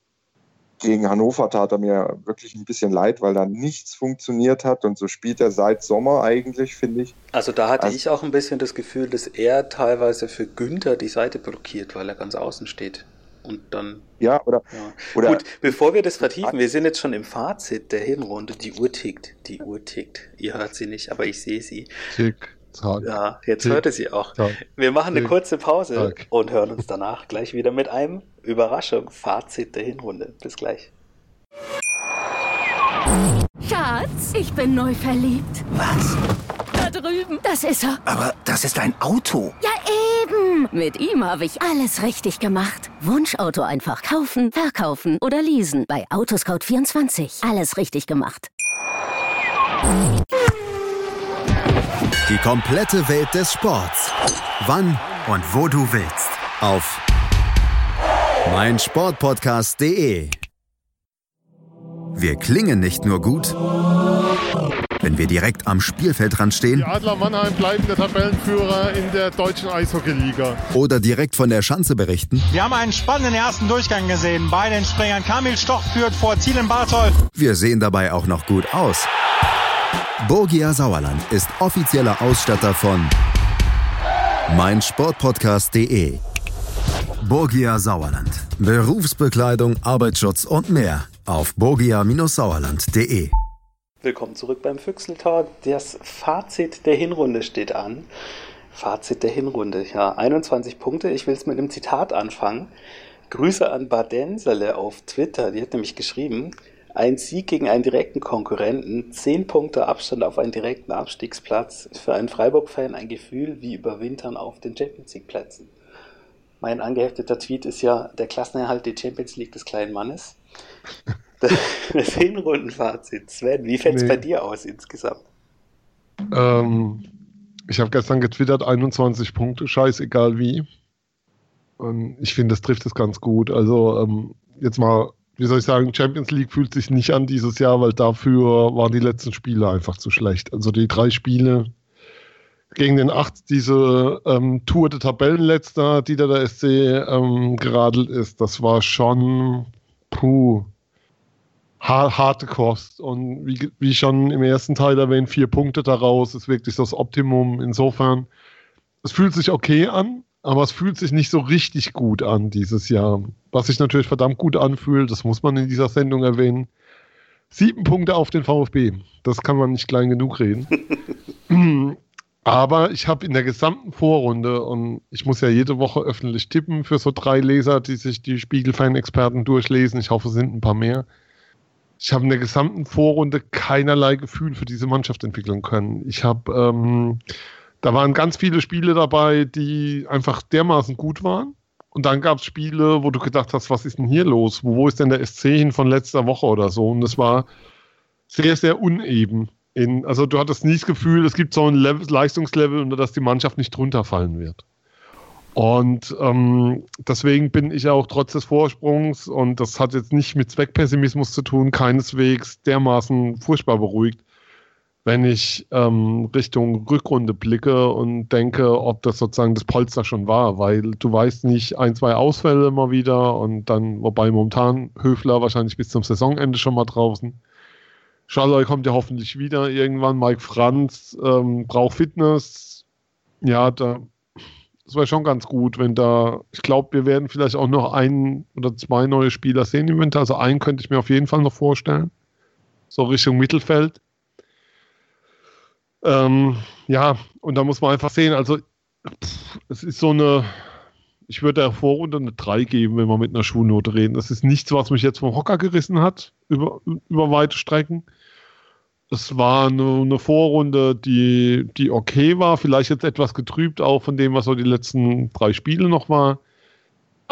gegen Hannover tat er mir wirklich ein bisschen leid, weil da nichts funktioniert hat und so spielt er seit Sommer eigentlich, finde ich. Also da hatte also, ich auch ein bisschen das Gefühl, dass er teilweise für Günther die Seite blockiert, weil er ganz außen steht. Und dann. Ja, oder. Ja. oder Gut, bevor wir das vertiefen, wir sind jetzt schon im Fazit der Hinrunde. Die Uhr tickt. Die Uhr tickt. Ihr hört sie nicht, aber ich sehe sie. Tick. Tag. Ja, jetzt hört ihr sie auch. Tag, wir machen eine kurze Pause Tag. und hören uns danach gleich wieder mit einem Überraschung, Fazit der Hinrunde. Bis gleich. Schatz, ich bin neu verliebt. Was? Da drüben. Das ist er. Aber das ist ein Auto. Ja, eben. Mit ihm habe ich alles richtig gemacht. Wunschauto einfach kaufen, verkaufen oder leasen. Bei Autoscout24. Alles richtig gemacht. Die komplette Welt des Sports. Wann und wo du willst. Auf meinsportpodcast.de. Wir klingen nicht nur gut, wenn wir direkt am Spielfeldrand stehen. Die Adler Mannheim bleiben der Tabellenführer in der deutschen Eishockeyliga. Oder direkt von der Schanze berichten. Wir haben einen spannenden ersten Durchgang gesehen. Bei den Springern Kamil Stoch führt vor Zielen Bartol. Wir sehen dabei auch noch gut aus. Borgia Sauerland ist offizieller Ausstatter von meinsportpodcast.de. Borgia Sauerland. Berufsbekleidung, Arbeitsschutz und mehr auf borgia-sauerland.de. Willkommen zurück beim Füchseltalk. Das Fazit der Hinrunde steht an. Fazit der Hinrunde, ja, 21 Punkte. Ich will es mit einem Zitat anfangen. Grüße an Badensele auf Twitter, die hat nämlich geschrieben, ein Sieg gegen einen direkten Konkurrenten, 10 Punkte Abstand auf einen direkten Abstiegsplatz, ist für einen Freiburg-Fan ein Gefühl wie überwintern auf den Champions League-Plätzen. Mein angehefteter Tweet ist ja der Klassenerhalt der Champions League des kleinen Mannes. <laughs> Das Hinrundenfazit. Sven, wie fällt es nee. bei dir aus insgesamt? Ähm, ich habe gestern getwittert, 21 Punkte, scheißegal wie. Und ich finde, das trifft es ganz gut. Also ähm, jetzt mal, wie soll ich sagen, Champions League fühlt sich nicht an dieses Jahr, weil dafür waren die letzten Spiele einfach zu schlecht. Also die drei Spiele gegen den acht, diese ähm, Tour der Tabellenletzter, die da der SC ähm, geradelt ist, das war schon puh, harte Kost. Und wie, wie schon im ersten Teil erwähnt, vier Punkte daraus ist wirklich das Optimum. Insofern, es fühlt sich okay an, aber es fühlt sich nicht so richtig gut an dieses Jahr. Was sich natürlich verdammt gut anfühlt, das muss man in dieser Sendung erwähnen. Sieben Punkte auf den VfB. Das kann man nicht klein genug reden. <laughs> Aber ich habe in der gesamten Vorrunde, und ich muss ja jede Woche öffentlich tippen für so drei Leser, die sich die Spiegelfan-Experten durchlesen. Ich hoffe, es sind ein paar mehr. Ich habe in der gesamten Vorrunde keinerlei Gefühl für diese Mannschaft entwickeln können. Ich habe, ähm, da waren ganz viele Spiele dabei, die einfach dermaßen gut waren. Und dann gab es Spiele, wo du gedacht hast, was ist denn hier los? Wo, wo ist denn der SC hin von letzter Woche oder so? Und es war sehr, sehr uneben. In, also du hattest nie das Gefühl, es gibt so ein Level, Leistungslevel, unter das die Mannschaft nicht drunter fallen wird. Und ähm, deswegen bin ich auch trotz des Vorsprungs, und das hat jetzt nicht mit Zweckpessimismus zu tun, keineswegs dermaßen furchtbar beruhigt, wenn ich ähm, Richtung Rückrunde blicke und denke, ob das sozusagen das Polster schon war, weil du weißt nicht, ein, zwei Ausfälle immer wieder und dann, wobei momentan Höfler wahrscheinlich bis zum Saisonende schon mal draußen. Schalloy kommt ja hoffentlich wieder irgendwann. Mike Franz ähm, braucht Fitness. Ja, da, das wäre schon ganz gut, wenn da, ich glaube, wir werden vielleicht auch noch ein oder zwei neue Spieler sehen im Winter. Also einen könnte ich mir auf jeden Fall noch vorstellen. So Richtung Mittelfeld. Ähm, ja, und da muss man einfach sehen, also pff, es ist so eine, ich würde der Vorrunde eine 3 geben, wenn wir mit einer Schulnote reden. Das ist nichts, was mich jetzt vom Hocker gerissen hat, über, über weite Strecken. Es war eine, eine, Vorrunde, die, die okay war, vielleicht jetzt etwas getrübt auch von dem, was so die letzten drei Spiele noch war.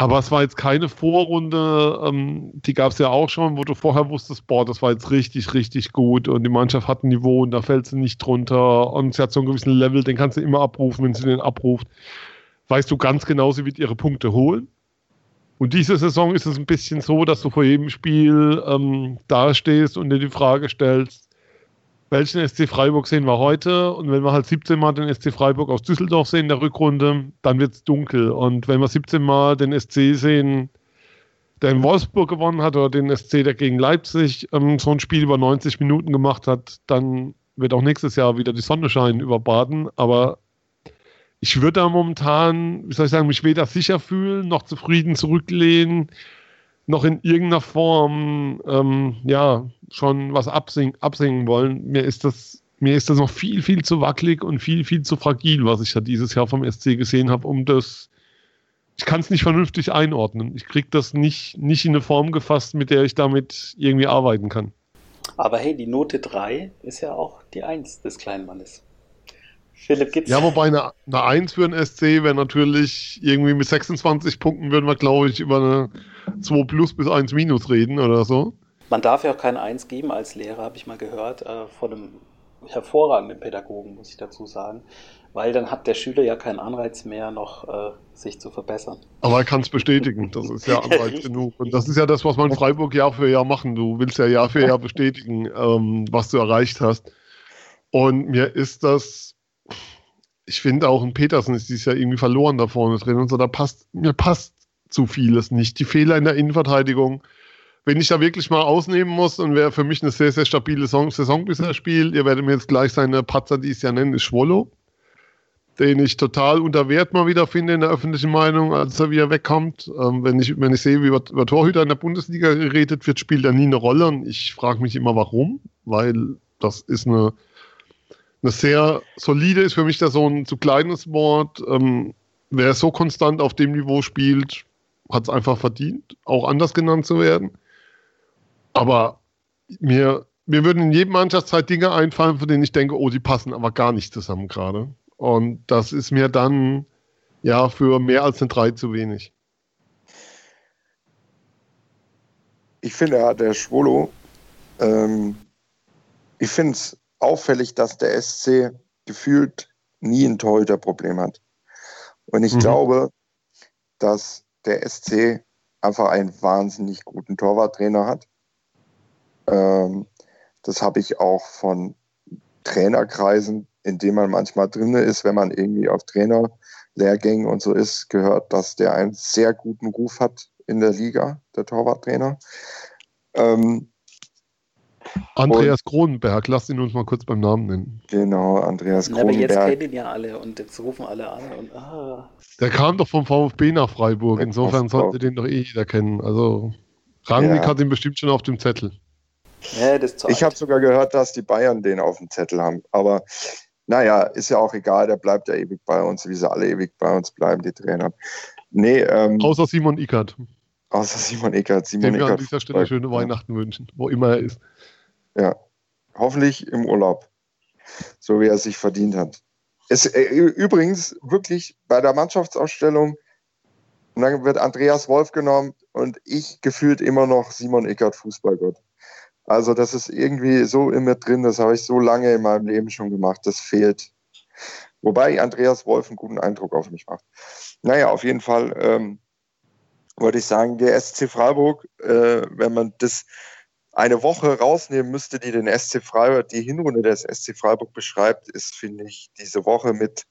Aber es war jetzt keine Vorrunde, ähm, die gab es ja auch schon, wo du vorher wusstest, boah, das war jetzt richtig, richtig gut und die Mannschaft hat ein Niveau und da fällt sie nicht drunter und sie hat so einen gewissen Level, den kannst du immer abrufen, wenn sie den abruft weißt du ganz genau, sie wird ihre Punkte holen. Und diese Saison ist es ein bisschen so, dass du vor jedem Spiel ähm, dastehst und dir die Frage stellst, welchen SC Freiburg sehen wir heute? Und wenn wir halt 17 Mal den SC Freiburg aus Düsseldorf sehen in der Rückrunde, dann wird es dunkel. Und wenn wir 17 Mal den SC sehen, der in Wolfsburg gewonnen hat, oder den SC, der gegen Leipzig ähm, so ein Spiel über 90 Minuten gemacht hat, dann wird auch nächstes Jahr wieder die Sonne scheinen über Baden. Aber ich würde da momentan, wie soll ich sagen, mich weder sicher fühlen, noch zufrieden zurücklehnen, noch in irgendeiner Form, ähm, ja, schon was absingen, absingen wollen. Mir ist das, mir ist das noch viel, viel zu wackelig und viel, viel zu fragil, was ich da dieses Jahr vom SC gesehen habe, um das, ich kann es nicht vernünftig einordnen. Ich kriege das nicht, nicht in eine Form gefasst, mit der ich damit irgendwie arbeiten kann. Aber hey, die Note 3 ist ja auch die 1 des kleinen Mannes. Philipp, gibt's. Ja, wobei eine, eine 1 für einen SC wäre natürlich irgendwie mit 26 Punkten würden wir, glaube ich, über eine 2 plus bis 1 minus reden oder so. Man darf ja auch keine 1 geben als Lehrer, habe ich mal gehört, äh, von einem hervorragenden Pädagogen, muss ich dazu sagen. Weil dann hat der Schüler ja keinen Anreiz mehr, noch äh, sich zu verbessern. Aber er kann es bestätigen, das ist ja <laughs> Anreiz genug. Und das ist ja das, was man in Freiburg Jahr für Jahr machen. Du willst ja Jahr für Jahr bestätigen, ähm, was du erreicht hast. Und mir ist das ich finde auch ein Petersen ist dieses Jahr irgendwie verloren da vorne drin und so, da passt, mir passt zu vieles nicht. Die Fehler in der Innenverteidigung, wenn ich da wirklich mal ausnehmen muss und wer für mich eine sehr, sehr stabile Saison, Saison bisher spielt, ihr werdet mir jetzt gleich seine Patzer, die es ja nennen, ist Schwollo. den ich total unter Wert mal wieder finde in der öffentlichen Meinung, als er wieder wegkommt. Ähm, wenn, ich, wenn ich sehe, wie über, über Torhüter in der Bundesliga geredet wird, spielt er nie eine Rolle. Und ich frage mich immer, warum. Weil das ist eine, eine sehr solide, ist für mich da so ein zu kleines Wort. Ähm, wer so konstant auf dem Niveau spielt, hat es einfach verdient, auch anders genannt zu werden. Aber mir, mir würden in jedem Mannschaftszeit Dinge einfallen, von denen ich denke, oh, die passen aber gar nicht zusammen gerade. Und das ist mir dann ja für mehr als eine 3 zu wenig. Ich finde ja, der Schwolo, ähm, ich finde es auffällig, dass der SC gefühlt nie ein Torhüterproblem hat. Und ich mhm. glaube, dass der SC einfach einen wahnsinnig guten Torwarttrainer hat. Ähm, das habe ich auch von Trainerkreisen, in denen man manchmal drin ist, wenn man irgendwie auf Trainerlehrgängen und so ist, gehört, dass der einen sehr guten Ruf hat in der Liga, der Torwarttrainer. Ähm, Andreas Kronenberg, lass ihn uns mal kurz beim Namen nennen. Genau, Andreas Kronenberg. aber jetzt kennen ihn ja alle und jetzt rufen alle an und ah. Der kam doch vom VfB nach Freiburg, insofern sollte den doch eh jeder kennen. Also Rangnick ja. hat ihn bestimmt schon auf dem Zettel. Ja, ich habe sogar gehört, dass die Bayern den auf dem Zettel haben. Aber naja, ist ja auch egal, der bleibt ja ewig bei uns, wie sie alle ewig bei uns bleiben, die Trainer. Nee, ähm, Außer Simon Ickert. Außer Simon Ickert. Simon Dem wir an dieser Stelle schöne Weihnachten wünschen, wo immer er ist. Ja, hoffentlich im Urlaub, so wie er sich verdient hat. Es, äh, übrigens, wirklich bei der Mannschaftsausstellung, und dann wird Andreas Wolf genommen und ich gefühlt immer noch Simon Eckert Fußballgott. Also das ist irgendwie so in mir drin, das habe ich so lange in meinem Leben schon gemacht, das fehlt. Wobei Andreas Wolf einen guten Eindruck auf mich macht. Naja, auf jeden Fall ähm, wollte ich sagen, der SC Freiburg, äh, wenn man das eine Woche rausnehmen müsste, die den SC Freiburg, die Hinrunde des SC Freiburg beschreibt, ist, finde ich, diese Woche mit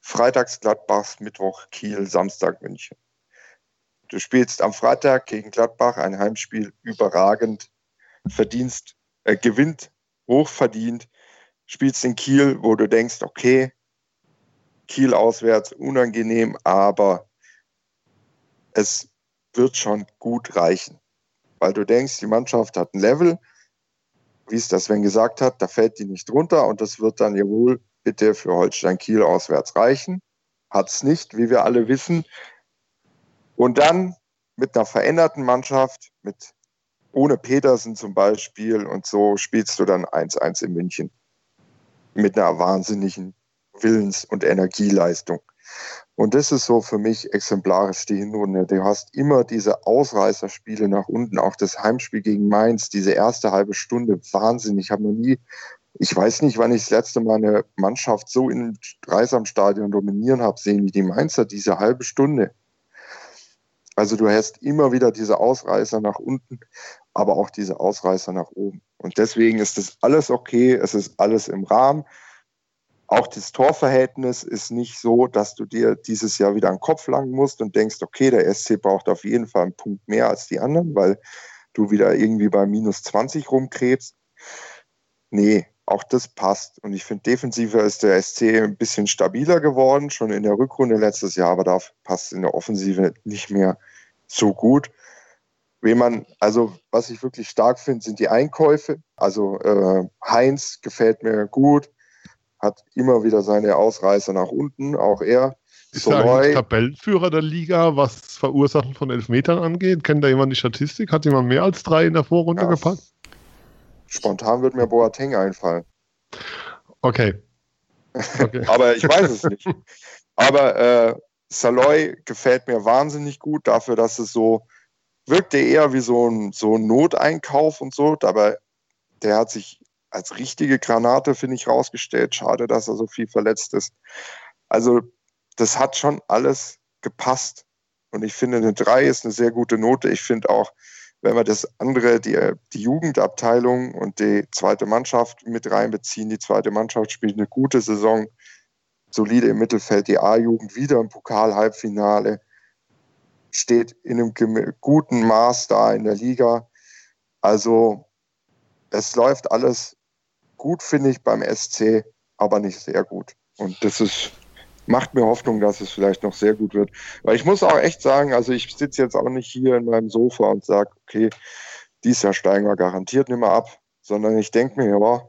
Freitags Gladbachs, Mittwoch Kiel, Samstag München. Du spielst am Freitag gegen Gladbach ein Heimspiel überragend, verdienst, äh, gewinnt hochverdient, spielst in Kiel, wo du denkst, okay, Kiel auswärts, unangenehm, aber es wird schon gut reichen weil du denkst, die Mannschaft hat ein Level, wie es das Sven gesagt hat, da fällt die nicht runter und das wird dann ja wohl bitte für Holstein Kiel auswärts reichen. Hat es nicht, wie wir alle wissen. Und dann mit einer veränderten Mannschaft, mit ohne Petersen zum Beispiel und so spielst du dann 1-1 in München. Mit einer wahnsinnigen Willens- und Energieleistung. Und das ist so für mich exemplarisch die Hinrunde. Du hast immer diese Ausreißerspiele nach unten, auch das Heimspiel gegen Mainz, diese erste halbe Stunde, Wahnsinn. Ich habe noch nie, ich weiß nicht, wann ich das letzte Mal eine Mannschaft so in Dreisamstadion dominieren habe sehen wie die Mainzer, diese halbe Stunde. Also du hast immer wieder diese Ausreißer nach unten, aber auch diese Ausreißer nach oben. Und deswegen ist das alles okay, es ist alles im Rahmen. Auch das Torverhältnis ist nicht so, dass du dir dieses Jahr wieder einen Kopf langen musst und denkst, okay, der SC braucht auf jeden Fall einen Punkt mehr als die anderen, weil du wieder irgendwie bei minus 20 rumkrebst. Nee, auch das passt. Und ich finde, defensiver ist der SC ein bisschen stabiler geworden, schon in der Rückrunde letztes Jahr, aber da passt in der Offensive nicht mehr so gut. Wen man, also was ich wirklich stark finde, sind die Einkäufe. Also äh, Heinz gefällt mir gut hat immer wieder seine Ausreißer nach unten, auch er. Ist er Tabellenführer der Liga, was Verursachen von Elfmetern angeht? Kennt da jemand die Statistik? Hat jemand mehr als drei in der Vorrunde ja. gepackt? Spontan wird mir Boateng einfallen. Okay. okay. <laughs> Aber ich weiß es nicht. Aber äh, Saloy gefällt mir wahnsinnig gut dafür, dass es so wirkte eher wie so ein, so ein Noteinkauf und so. Dabei, der hat sich als richtige Granate, finde ich, rausgestellt. Schade, dass er so viel verletzt ist. Also, das hat schon alles gepasst. Und ich finde, eine 3 ist eine sehr gute Note. Ich finde auch, wenn wir das andere, die, die Jugendabteilung und die zweite Mannschaft mit reinbeziehen, die zweite Mannschaft spielt eine gute Saison, solide im Mittelfeld, die A-Jugend wieder im Pokal-Halbfinale, steht in einem guten Maß da in der Liga. Also es läuft alles gut, finde ich, beim SC, aber nicht sehr gut. Und das ist macht mir Hoffnung, dass es vielleicht noch sehr gut wird. Weil ich muss auch echt sagen, also ich sitze jetzt auch nicht hier in meinem Sofa und sage, okay, dies Jahr steigen wir garantiert nicht mehr ab, sondern ich denke mir, ja,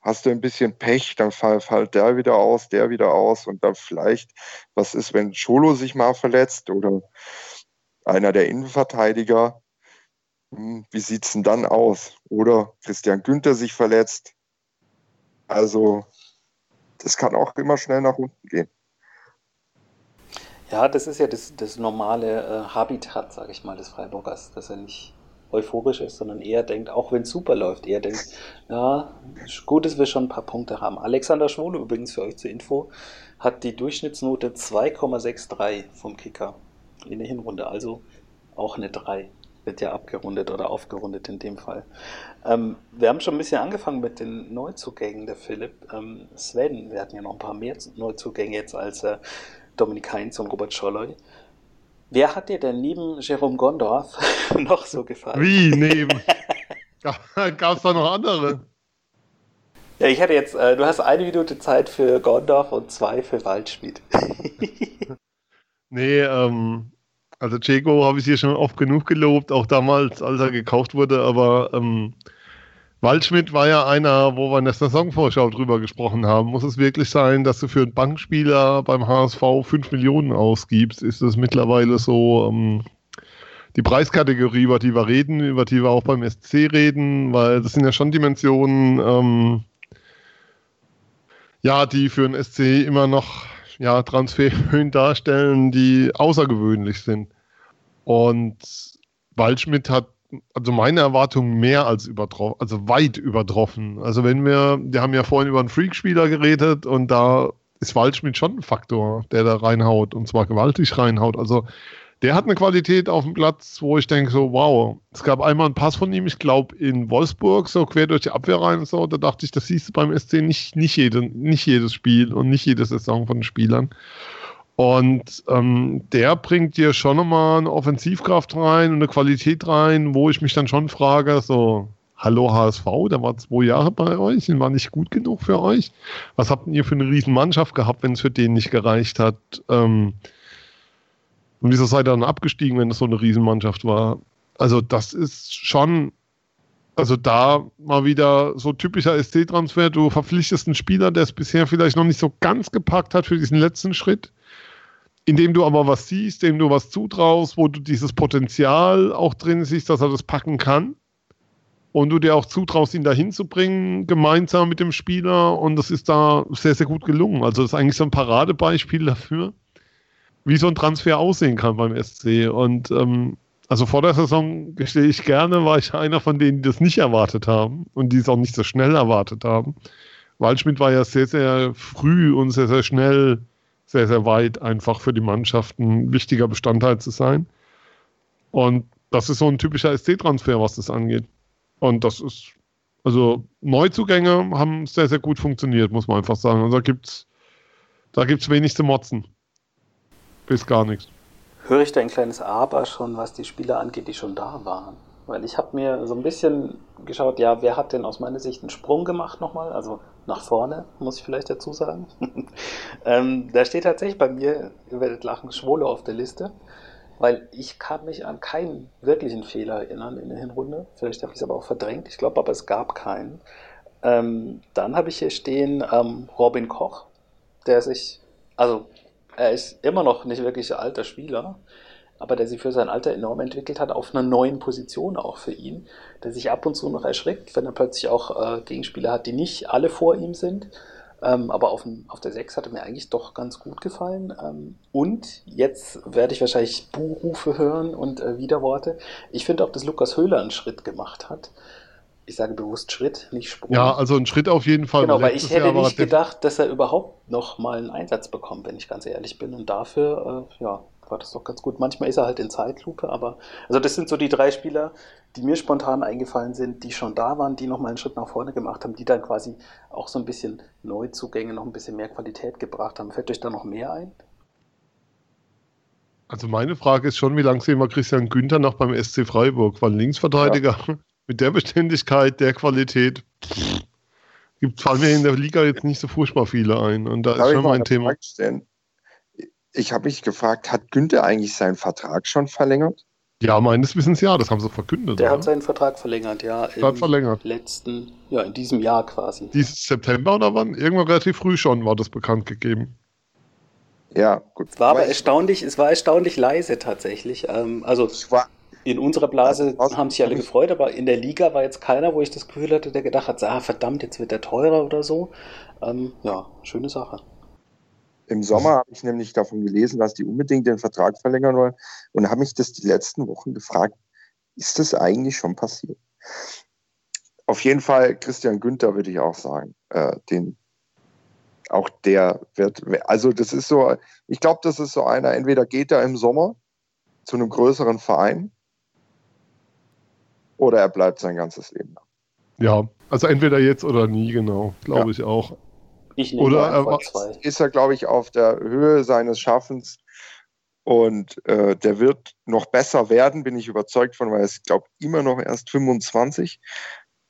hast du ein bisschen Pech, dann fällt der wieder aus, der wieder aus und dann vielleicht, was ist, wenn Scholo sich mal verletzt oder einer der Innenverteidiger, hm, wie sieht es denn dann aus? Oder Christian Günther sich verletzt. Also, das kann auch immer schnell nach unten gehen. Ja, das ist ja das, das normale äh, Habitat, sage ich mal, des Freiburgers, dass er nicht euphorisch ist, sondern eher denkt, auch wenn es super läuft, eher denkt, ja, gut, dass wir schon ein paar Punkte haben. Alexander Schwole übrigens für euch zur Info hat die Durchschnittsnote 2,63 vom Kicker in der Hinrunde, also auch eine 3. Wird ja abgerundet oder aufgerundet in dem Fall. Ähm, wir haben schon ein bisschen angefangen mit den Neuzugängen, der Philipp. Ähm, Sven, wir hatten ja noch ein paar mehr Neuzugänge jetzt als äh, Dominik Heinz und Robert Scholloy. Wer hat dir denn neben Jerome Gondorf <laughs> noch so gefallen? Wie neben? <laughs> Gab es da noch andere? Ja, ich hatte jetzt, äh, du hast eine Minute Zeit für Gondorf und zwei für Waldschmidt. <laughs> nee, ähm, also Cego habe ich hier schon oft genug gelobt, auch damals, als er gekauft wurde, aber ähm, Waldschmidt war ja einer, wo wir in der Saisonvorschau drüber gesprochen haben. Muss es wirklich sein, dass du für einen Bankspieler beim HSV 5 Millionen ausgibst? Ist das mittlerweile so ähm, die Preiskategorie, über die wir reden, über die wir auch beim SC reden? Weil das sind ja schon Dimensionen, ähm, ja, die für einen SC immer noch ja, Transferhöhen darstellen, die außergewöhnlich sind. Und Waldschmidt hat also meine Erwartungen mehr als übertroffen, also weit übertroffen. Also wenn wir, wir haben ja vorhin über einen Freak-Spieler geredet und da ist Waldschmidt schon ein Faktor, der da reinhaut und zwar gewaltig reinhaut. Also der hat eine Qualität auf dem Platz, wo ich denke so, wow, es gab einmal einen Pass von ihm, ich glaube in Wolfsburg, so quer durch die Abwehr rein und so, da dachte ich, das siehst du beim SC nicht, nicht, jede, nicht jedes Spiel und nicht jede Saison von Spielern. Und ähm, der bringt dir schon nochmal eine Offensivkraft rein und eine Qualität rein, wo ich mich dann schon frage, so, hallo HSV, der war zwei Jahre bei euch und war nicht gut genug für euch. Was habt ihr für eine Riesenmannschaft gehabt, wenn es für den nicht gereicht hat? Ähm, und wieso seid ihr dann abgestiegen, wenn es so eine Riesenmannschaft war? Also das ist schon, also da mal wieder so typischer SC-Transfer. Du verpflichtest einen Spieler, der es bisher vielleicht noch nicht so ganz gepackt hat für diesen letzten Schritt indem du aber was siehst, dem du was zutraust, wo du dieses Potenzial auch drin siehst, dass er das packen kann. Und du dir auch zutraust, ihn dahin zu bringen, gemeinsam mit dem Spieler. Und das ist da sehr, sehr gut gelungen. Also das ist eigentlich so ein Paradebeispiel dafür, wie so ein Transfer aussehen kann beim SC. Und ähm, also vor der Saison gestehe ich gerne, war ich einer von denen, die das nicht erwartet haben und die es auch nicht so schnell erwartet haben. Waldschmidt war ja sehr, sehr früh und sehr, sehr schnell sehr, sehr weit einfach für die Mannschaft ein wichtiger Bestandteil zu sein. Und das ist so ein typischer SC-Transfer, was das angeht. Und das ist, also Neuzugänge haben sehr, sehr gut funktioniert, muss man einfach sagen. Und da gibt es da gibt's wenig zu motzen. Bis gar nichts. Höre ich da ein kleines Aber schon, was die Spieler angeht, die schon da waren? Weil ich habe mir so ein bisschen geschaut, ja, wer hat denn aus meiner Sicht einen Sprung gemacht nochmal? Also nach vorne, muss ich vielleicht dazu sagen. <laughs> ähm, da steht tatsächlich bei mir, ihr werdet lachen, Schwole auf der Liste. Weil ich kann mich an keinen wirklichen Fehler erinnern in der Hinrunde. Vielleicht habe ich es aber auch verdrängt. Ich glaube aber, es gab keinen. Ähm, dann habe ich hier stehen ähm, Robin Koch, der sich, also er ist immer noch nicht wirklich ein alter Spieler, aber der sich für sein Alter enorm entwickelt hat, auf einer neuen Position auch für ihn, der sich ab und zu noch erschreckt, wenn er plötzlich auch äh, Gegenspieler hat, die nicht alle vor ihm sind. Ähm, aber auf, auf, der 6 hat er mir eigentlich doch ganz gut gefallen. Ähm, und jetzt werde ich wahrscheinlich Buhrufe hören und äh, Widerworte. Ich finde auch, dass Lukas Höhler einen Schritt gemacht hat. Ich sage bewusst Schritt, nicht Sprung. Ja, also ein Schritt auf jeden Fall. Genau, weil ich hätte Jahr nicht gedacht, dass er überhaupt noch mal einen Einsatz bekommt, wenn ich ganz ehrlich bin. Und dafür, äh, ja, war das doch ganz gut. Manchmal ist er halt in Zeitlupe, aber also das sind so die drei Spieler, die mir spontan eingefallen sind, die schon da waren, die nochmal einen Schritt nach vorne gemacht haben, die dann quasi auch so ein bisschen Neuzugänge, noch ein bisschen mehr Qualität gebracht haben. Fällt euch da noch mehr ein? Also meine Frage ist schon, wie lange sehen wir Christian Günther noch beim SC Freiburg? Weil Linksverteidiger ja. Mit der Beständigkeit, der Qualität, gibt fallen mir in der Liga jetzt nicht so furchtbar viele ein. Und da, da ist schon mein Thema. ich habe mich gefragt, hat Günther eigentlich seinen Vertrag schon verlängert? Ja, meines Wissens ja, das haben sie verkündet. Der oder? hat seinen Vertrag verlängert, ja. Hat verlängert. Letzten, ja, in diesem Jahr quasi. Dieses September oder wann? Irgendwann relativ früh schon war das bekannt gegeben. Ja, gut. Es war aber erstaunlich, es war erstaunlich leise tatsächlich. Ähm, also Ich war, in unserer Blase Also, haben sich alle gefreut, aber in der Liga war jetzt keiner, wo ich das Gefühl hatte, der gedacht hat, ah, verdammt, jetzt wird der teurer oder so. Ähm, ja, schöne Sache. Im Sommer habe ich nämlich davon gelesen, dass die unbedingt den Vertrag verlängern wollen und habe mich das die letzten Wochen gefragt, ist das eigentlich schon passiert? Auf jeden Fall Christian Günther würde ich auch sagen, äh, den auch der wird, also das ist so, ich glaube, das ist so einer, entweder geht er im Sommer zu einem größeren Verein oder er bleibt sein ganzes Leben lang. Ja, also entweder jetzt oder nie, genau. Glaube Ja. ich auch. Ich nehme Oder er zwei. ist er, glaube ich, auf der Höhe seines Schaffens. Und äh, der wird noch besser werden, bin ich überzeugt von, weil er ist, glaube immer noch erst 25.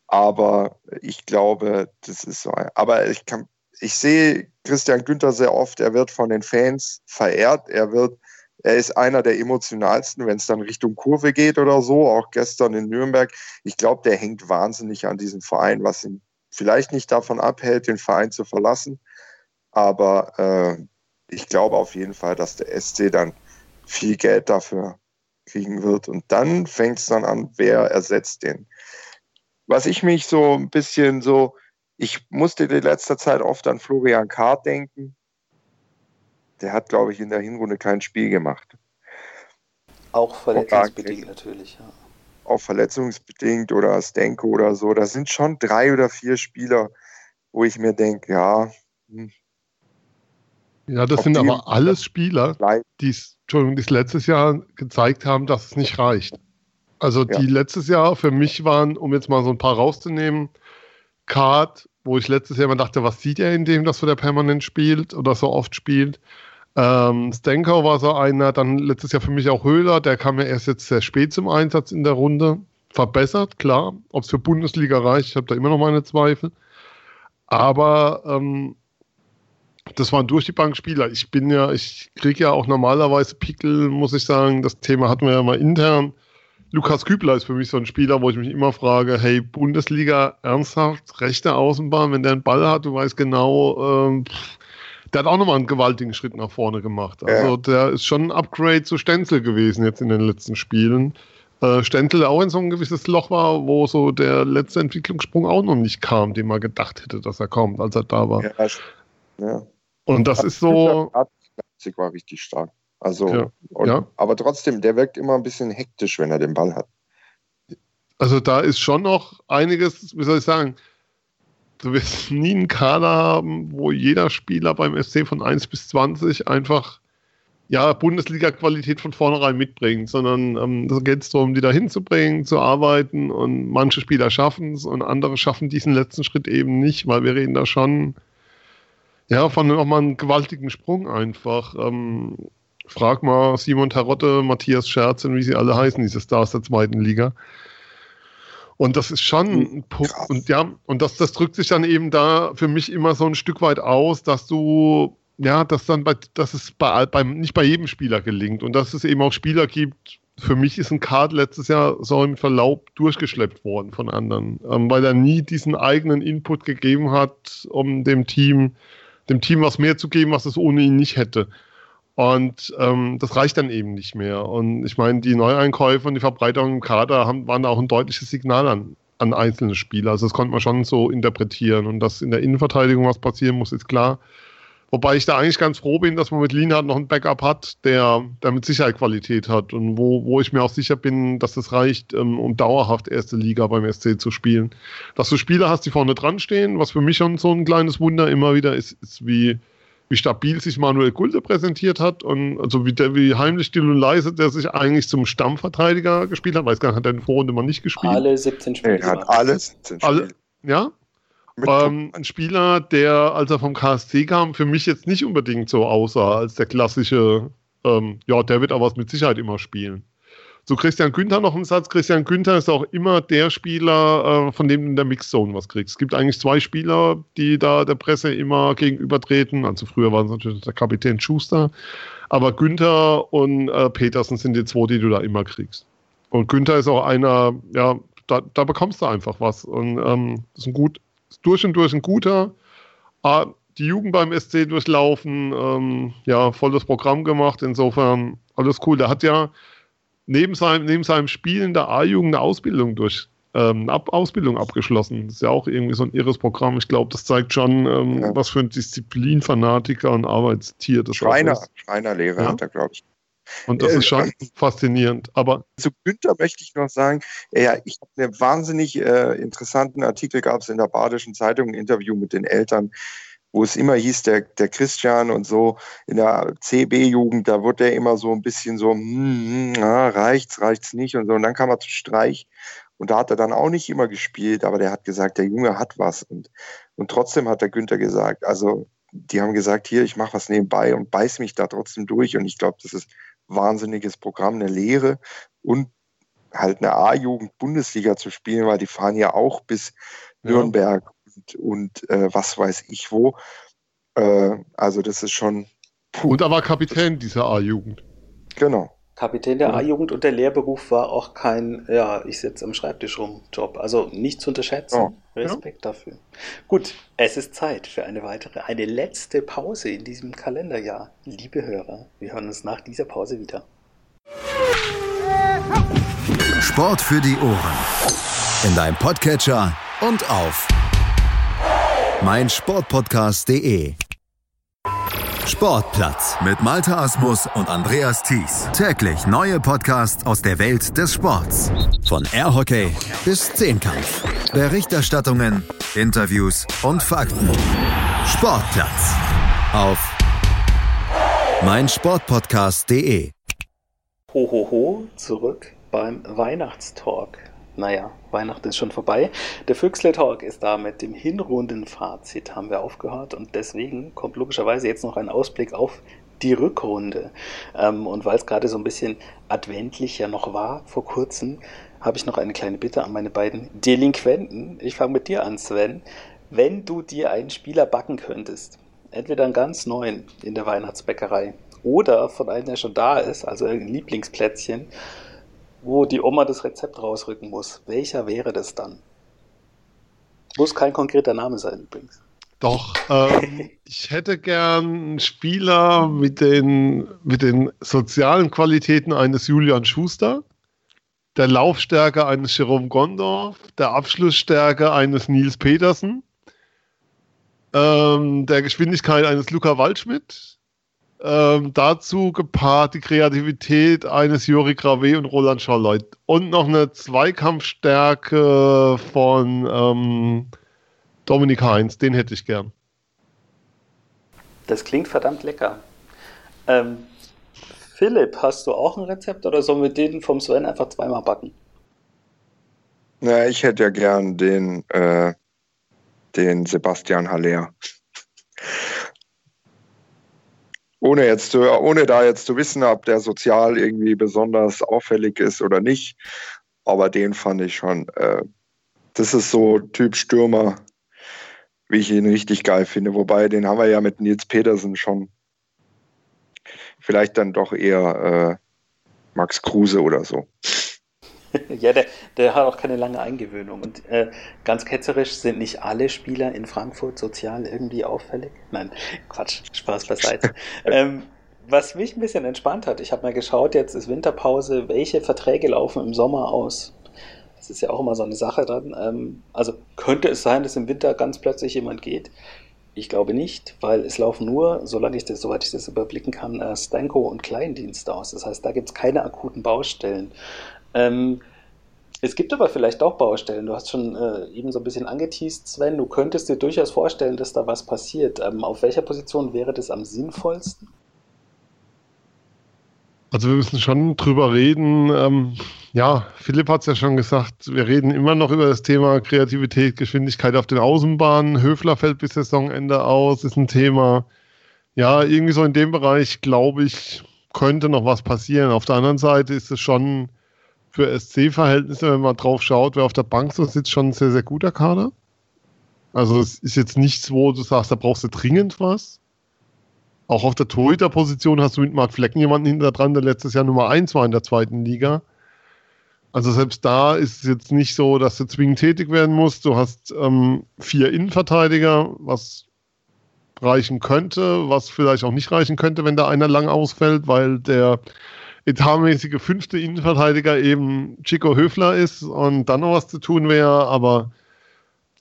Aber ich glaube, das ist so. Ein, aber ich kann, ich sehe Christian Günther sehr oft. Er wird von den Fans verehrt. Er wird, er ist einer der emotionalsten, wenn es dann Richtung Kurve geht oder so. Auch gestern in Nürnberg. Ich glaube, der hängt wahnsinnig an diesem Verein, was ihn vielleicht nicht davon abhält, den Verein zu verlassen. Aber äh, ich glaube auf jeden Fall, dass der SC dann viel Geld dafür kriegen wird. Und dann fängt es dann an, wer ersetzt den. Was ich mich so ein bisschen so, ich musste in letzter Zeit oft an Florian Kahrt denken. Der hat, glaube ich, in der Hinrunde kein Spiel gemacht. Auch verletzungsbedingt natürlich, ja. auch verletzungsbedingt oder Stenko oder so. Da sind schon drei oder vier Spieler, wo ich mir denke, ja, hm, Ja, das Ob sind aber alles Spieler, die es Entschuldigung, die es letztes Jahr gezeigt haben, dass es nicht reicht. Also die letztes Jahr für mich waren, um jetzt mal so ein paar rauszunehmen, Card, wo ich letztes Jahr immer dachte, was sieht er in dem, dass er permanent spielt oder so oft spielt. Ähm, Stenker war so einer, dann letztes Jahr für mich auch Höhler, der kam ja erst jetzt sehr spät zum Einsatz in der Runde. Verbessert, klar. Ob es für Bundesliga reicht, ich habe da immer noch meine Zweifel. Aber ähm, das waren durch die Bank Spieler. Ich bin ja, ich kriege ja auch normalerweise Pickel, muss ich sagen. Das Thema hatten wir ja mal intern. Lukas Kübler ist für mich so ein Spieler, wo ich mich immer frage, hey, Bundesliga, ernsthaft, rechte Außenbahn, wenn der einen Ball hat, du weißt genau, ähm, der hat auch nochmal einen gewaltigen Schritt nach vorne gemacht. Also Ja. der ist schon ein Upgrade zu Stenzel gewesen jetzt in den letzten Spielen. Äh, Stenzel der auch in so ein gewisses Loch war, wo so der letzte Entwicklungssprung auch noch nicht kam, den man gedacht hätte, dass er kommt, als er da war. ja, ja. Und das ist so, Leipzig war richtig stark. Also, Ja. und, Ja. aber trotzdem, der wirkt immer ein bisschen hektisch, wenn er den Ball hat. Also da ist schon noch einiges, wie soll ich sagen, du wirst <laughs> nie einen Kader haben, wo jeder Spieler beim SC von 1 bis 20 einfach ja, Bundesliga-Qualität von vornherein mitbringt, sondern ähm, da geht es darum, die da hinzubringen, zu arbeiten und manche Spieler schaffen es und andere schaffen diesen letzten Schritt eben nicht, weil wir reden da schon ja, von nochmal einem gewaltigen Sprung einfach. Ähm, frag mal Simon Tarotte, Matthias Scherzen, wie sie alle heißen, diese Stars der zweiten Liga. Und das ist schon ein Punkt. Und ja, und das, das drückt sich dann eben da für mich immer so ein Stück weit aus, dass du, ja, dass dann bei, dass es bei, beim, nicht bei jedem Spieler gelingt und dass es eben auch Spieler gibt. Für mich ist ein Card letztes Jahr so im Verlauf durchgeschleppt worden von anderen, ähm, weil er nie diesen eigenen Input gegeben hat, um dem Team, dem Team was mehr zu geben, was es ohne ihn nicht hätte. Und ähm, das reicht dann eben nicht mehr. Und ich meine, die Neueinkäufe und die Verbreitung im Kader haben, waren da auch ein deutliches Signal an, an einzelne Spieler. Also das konnte man schon so interpretieren. Und dass in der Innenverteidigung was passieren muss, ist klar. Wobei ich da eigentlich ganz froh bin, dass man mit Lienhardt noch einen Backup hat, der, der mit Sicherheit Qualität hat und wo, wo ich mir auch sicher bin, dass es reicht, ähm, um dauerhaft erste Liga beim SC zu spielen. Dass du Spieler hast, die vorne dran stehen, was für mich schon so ein kleines Wunder immer wieder ist, ist wie, wie stabil sich Manuel Gulde präsentiert hat und also wie, der, wie heimlich still und leise der sich eigentlich zum Stammverteidiger gespielt hat. Weiß gar nicht, hat er in der Vorrunde mal nicht gespielt. Alle 17 Spiele. Er hat alles. Alle- Ja, ähm, ein Spieler, der, als er vom KSC kam, für mich jetzt nicht unbedingt so aussah als der klassische, ähm, ja, der wird aber was mit Sicherheit immer spielen. Zu Christian Günther noch ein Satz. Christian Günther ist auch immer der Spieler, äh, von dem du in der Mixzone was kriegst. Es gibt eigentlich zwei Spieler, die da der Presse immer gegenübertreten. Also früher waren es natürlich der Kapitän Schuster. Aber Günther und äh, Petersen sind die zwei, die du da immer kriegst. Und Günther ist auch einer, ja, da, da bekommst du einfach was. Und ähm, ist ein gut, ist durch und durch ein guter. Die Jugend beim SC durchlaufen, ähm, ja, volles Programm gemacht. Insofern alles cool. Der hat ja neben seinem, neben seinem Spielen der A-Jugend eine Ausbildung durch, ähm, Ab Ausbildung abgeschlossen. Das ist ja auch irgendwie so ein irres Programm. Ich glaube, das zeigt schon, ähm, ja. was für ein Disziplinfanatiker und Arbeitstier das Schreiner, ist. Schreinerlehrer ja? hat er, glaube ich. Und das äh, ist schon äh, faszinierend. Aber zu Günther möchte ich noch sagen, ja, ich habe einen wahnsinnig äh, interessanten Artikel gab es in der Badischen Zeitung, ein Interview mit den Eltern, wo es immer hieß, der, der Christian und so in der CB-Jugend, da wurde er immer so ein bisschen so, hm, hm, na, reicht's, reicht's nicht und so. Und dann kam er zu Streich und da hat er dann auch nicht immer gespielt, aber der hat gesagt, der Junge hat was. Und, und trotzdem hat der Günther gesagt, also die haben gesagt, hier, ich mache was nebenbei und beiß mich da trotzdem durch. Und ich glaube, das ist ein wahnsinniges Programm, eine Lehre und halt eine A-Jugend Bundesliga zu spielen, weil die fahren ja auch bis Nürnberg und, und äh, was weiß ich wo. Äh, also das ist schon. Puh. Und er war Kapitän dieser A-Jugend. Genau. Kapitän der A-Jugend und der Lehrberuf war auch kein, ja, ich sitze am Schreibtisch rum Job. Also nicht zu unterschätzen. Oh. Respekt ja. dafür. Gut, es ist Zeit für eine weitere, eine letzte Pause in diesem Kalenderjahr. Liebe Hörer, wir hören uns nach dieser Pause wieder. Sport für die Ohren. In deinem Podcatcher und auf meinsportpodcast.de. Sportplatz mit Malta Asmus und Andreas Thies. Täglich neue Podcasts aus der Welt des Sports. Von Airhockey bis Zehnkampf. Berichterstattungen, Interviews und Fakten. Sportplatz auf meinsportpodcast.de. Hohoho, zurück beim Weihnachtstalk naja, Weihnachten ist schon vorbei. Der Füchsle Talk ist da mit dem Hinrundenfazit haben wir aufgehört und deswegen kommt logischerweise jetzt noch ein Ausblick auf die Rückrunde. Ähm, und weil es gerade so ein bisschen adventlich ja noch war vor kurzem, habe ich noch eine kleine Bitte an meine beiden Delinquenten. Ich fange mit dir an, Sven. Wenn du dir einen Spieler backen könntest, entweder einen ganz neuen in der Weihnachtsbäckerei oder von einem, der schon da ist, also irgendein Lieblingsplätzchen, wo die Oma das Rezept rausrücken muss, welcher wäre das dann? Muss kein konkreter Name sein übrigens. Doch, ähm, <laughs> ich hätte gern einen Spieler mit den, mit den sozialen Qualitäten eines Julian Schuster, der Laufstärke eines Jerome Gondorf, der Abschlussstärke eines Nils Petersen, ähm, der Geschwindigkeit eines Luca Waldschmidt, ähm, dazu gepaart die Kreativität eines Juri Grave und Roland Scharleit. Und noch eine Zweikampfstärke von ähm, Dominik Heinz. Den hätte ich gern. Das klingt verdammt lecker. Ähm, Philipp, hast du auch ein Rezept oder sollen wir den vom Sven einfach zweimal backen? Na, ich hätte ja gern den, äh, den Sebastian Haller ohne jetzt zu, ohne da jetzt zu wissen, ob der sozial irgendwie besonders auffällig ist oder nicht. Aber den fand ich schon, äh, das ist so Typ Stürmer, wie ich ihn richtig geil finde. Wobei, den haben wir ja mit Nils Petersen schon. Vielleicht dann doch eher äh, Max Kruse oder so. <laughs> ja, der, der, hat auch keine lange Eingewöhnung. Und äh, ganz ketzerisch sind nicht alle Spieler in Frankfurt sozial irgendwie auffällig. Nein, Quatsch, Spaß beiseite. <laughs> ähm, was mich ein bisschen entspannt hat, ich habe mal geschaut, jetzt ist Winterpause, welche Verträge laufen im Sommer aus? Das ist ja auch immer so eine Sache dann. Ähm, also könnte es sein, dass im Winter ganz plötzlich jemand geht? Ich glaube nicht, weil es laufen nur, solange ich das, soweit ich das überblicken kann, äh, Stanko und Kleindienst aus. Das heißt, da gibt es keine akuten Baustellen. Ähm, es gibt aber vielleicht auch Baustellen. Du hast schon äh, eben so ein bisschen angeteased, Sven. Du könntest dir durchaus vorstellen, dass da was passiert. Ähm, auf welcher Position wäre das am sinnvollsten? Also wir müssen schon drüber reden. Ähm, ja, Philipp hat es ja schon gesagt, wir reden immer noch über das Thema Kreativität, Geschwindigkeit auf den Außenbahnen. Höfler fällt bis Saisonende aus, ist ein Thema. Ja, irgendwie so in dem Bereich, glaube ich, könnte noch was passieren. Auf der anderen Seite ist es schon für SC-Verhältnisse, wenn man drauf schaut, wer auf der Bank so sitzt, schon ein sehr, sehr guter Kader. Also es ist jetzt nichts, wo du sagst, da brauchst du dringend was. Auch auf der Torhüter-Position hast du mit Marc Flecken jemanden hinter dran, der letztes Jahr Nummer 1 war in der zweiten Liga. Also selbst da ist es jetzt nicht so, dass du zwingend tätig werden musst. Du hast ähm, vier Innenverteidiger, was reichen könnte, was vielleicht auch nicht reichen könnte, wenn da einer lang ausfällt, weil der etatmäßige fünfte Innenverteidiger eben Chico Höfler ist und dann noch was zu tun wäre, aber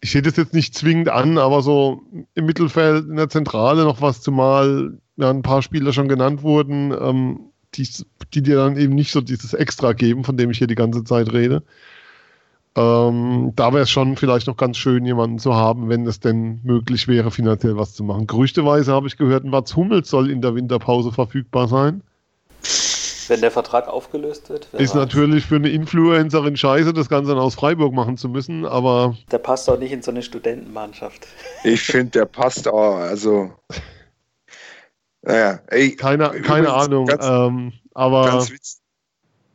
ich sehe das jetzt nicht zwingend an, aber so im Mittelfeld, in der Zentrale noch was, zumal ja, ein paar Spieler schon genannt wurden, ähm, die, die dir dann eben nicht so dieses Extra geben, von dem ich hier die ganze Zeit rede. Ähm, da wäre es schon vielleicht noch ganz schön, jemanden zu haben, wenn es denn möglich wäre, finanziell was zu machen. Gerüchteweise habe ich gehört, Mats Hummels soll in der Winterpause verfügbar sein. Wenn der Vertrag aufgelöst wird. Ist natürlich für eine Influencerin scheiße, das Ganze dann aus Freiburg machen zu müssen, aber. Der passt auch nicht in so eine Studentenmannschaft. Ich finde, der passt auch. Also. Naja, ey. Keine, keine Ahnung. Ganz, ähm, aber. Ganz,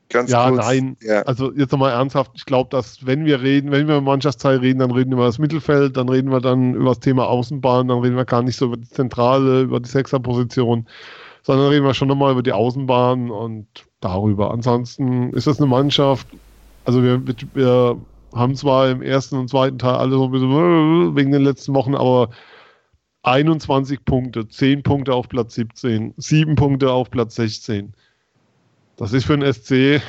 ganz ja, kurz, nein. Ja. Also jetzt nochmal ernsthaft. Ich glaube, dass wenn wir reden, wenn wir über Mannschaftsteil reden, dann reden wir über das Mittelfeld, dann reden wir dann über das Thema Außenbahn, dann reden wir gar nicht so über die Zentrale, über die Sechserposition sondern reden wir schon nochmal über die Außenbahn und darüber. Ansonsten ist das eine Mannschaft, also wir, wir haben zwar im ersten und zweiten Teil alle so ein bisschen wegen den letzten Wochen, aber 21 Punkte, 10 Punkte auf Platz 17, 7 Punkte auf Platz 16. Das ist für einen SC,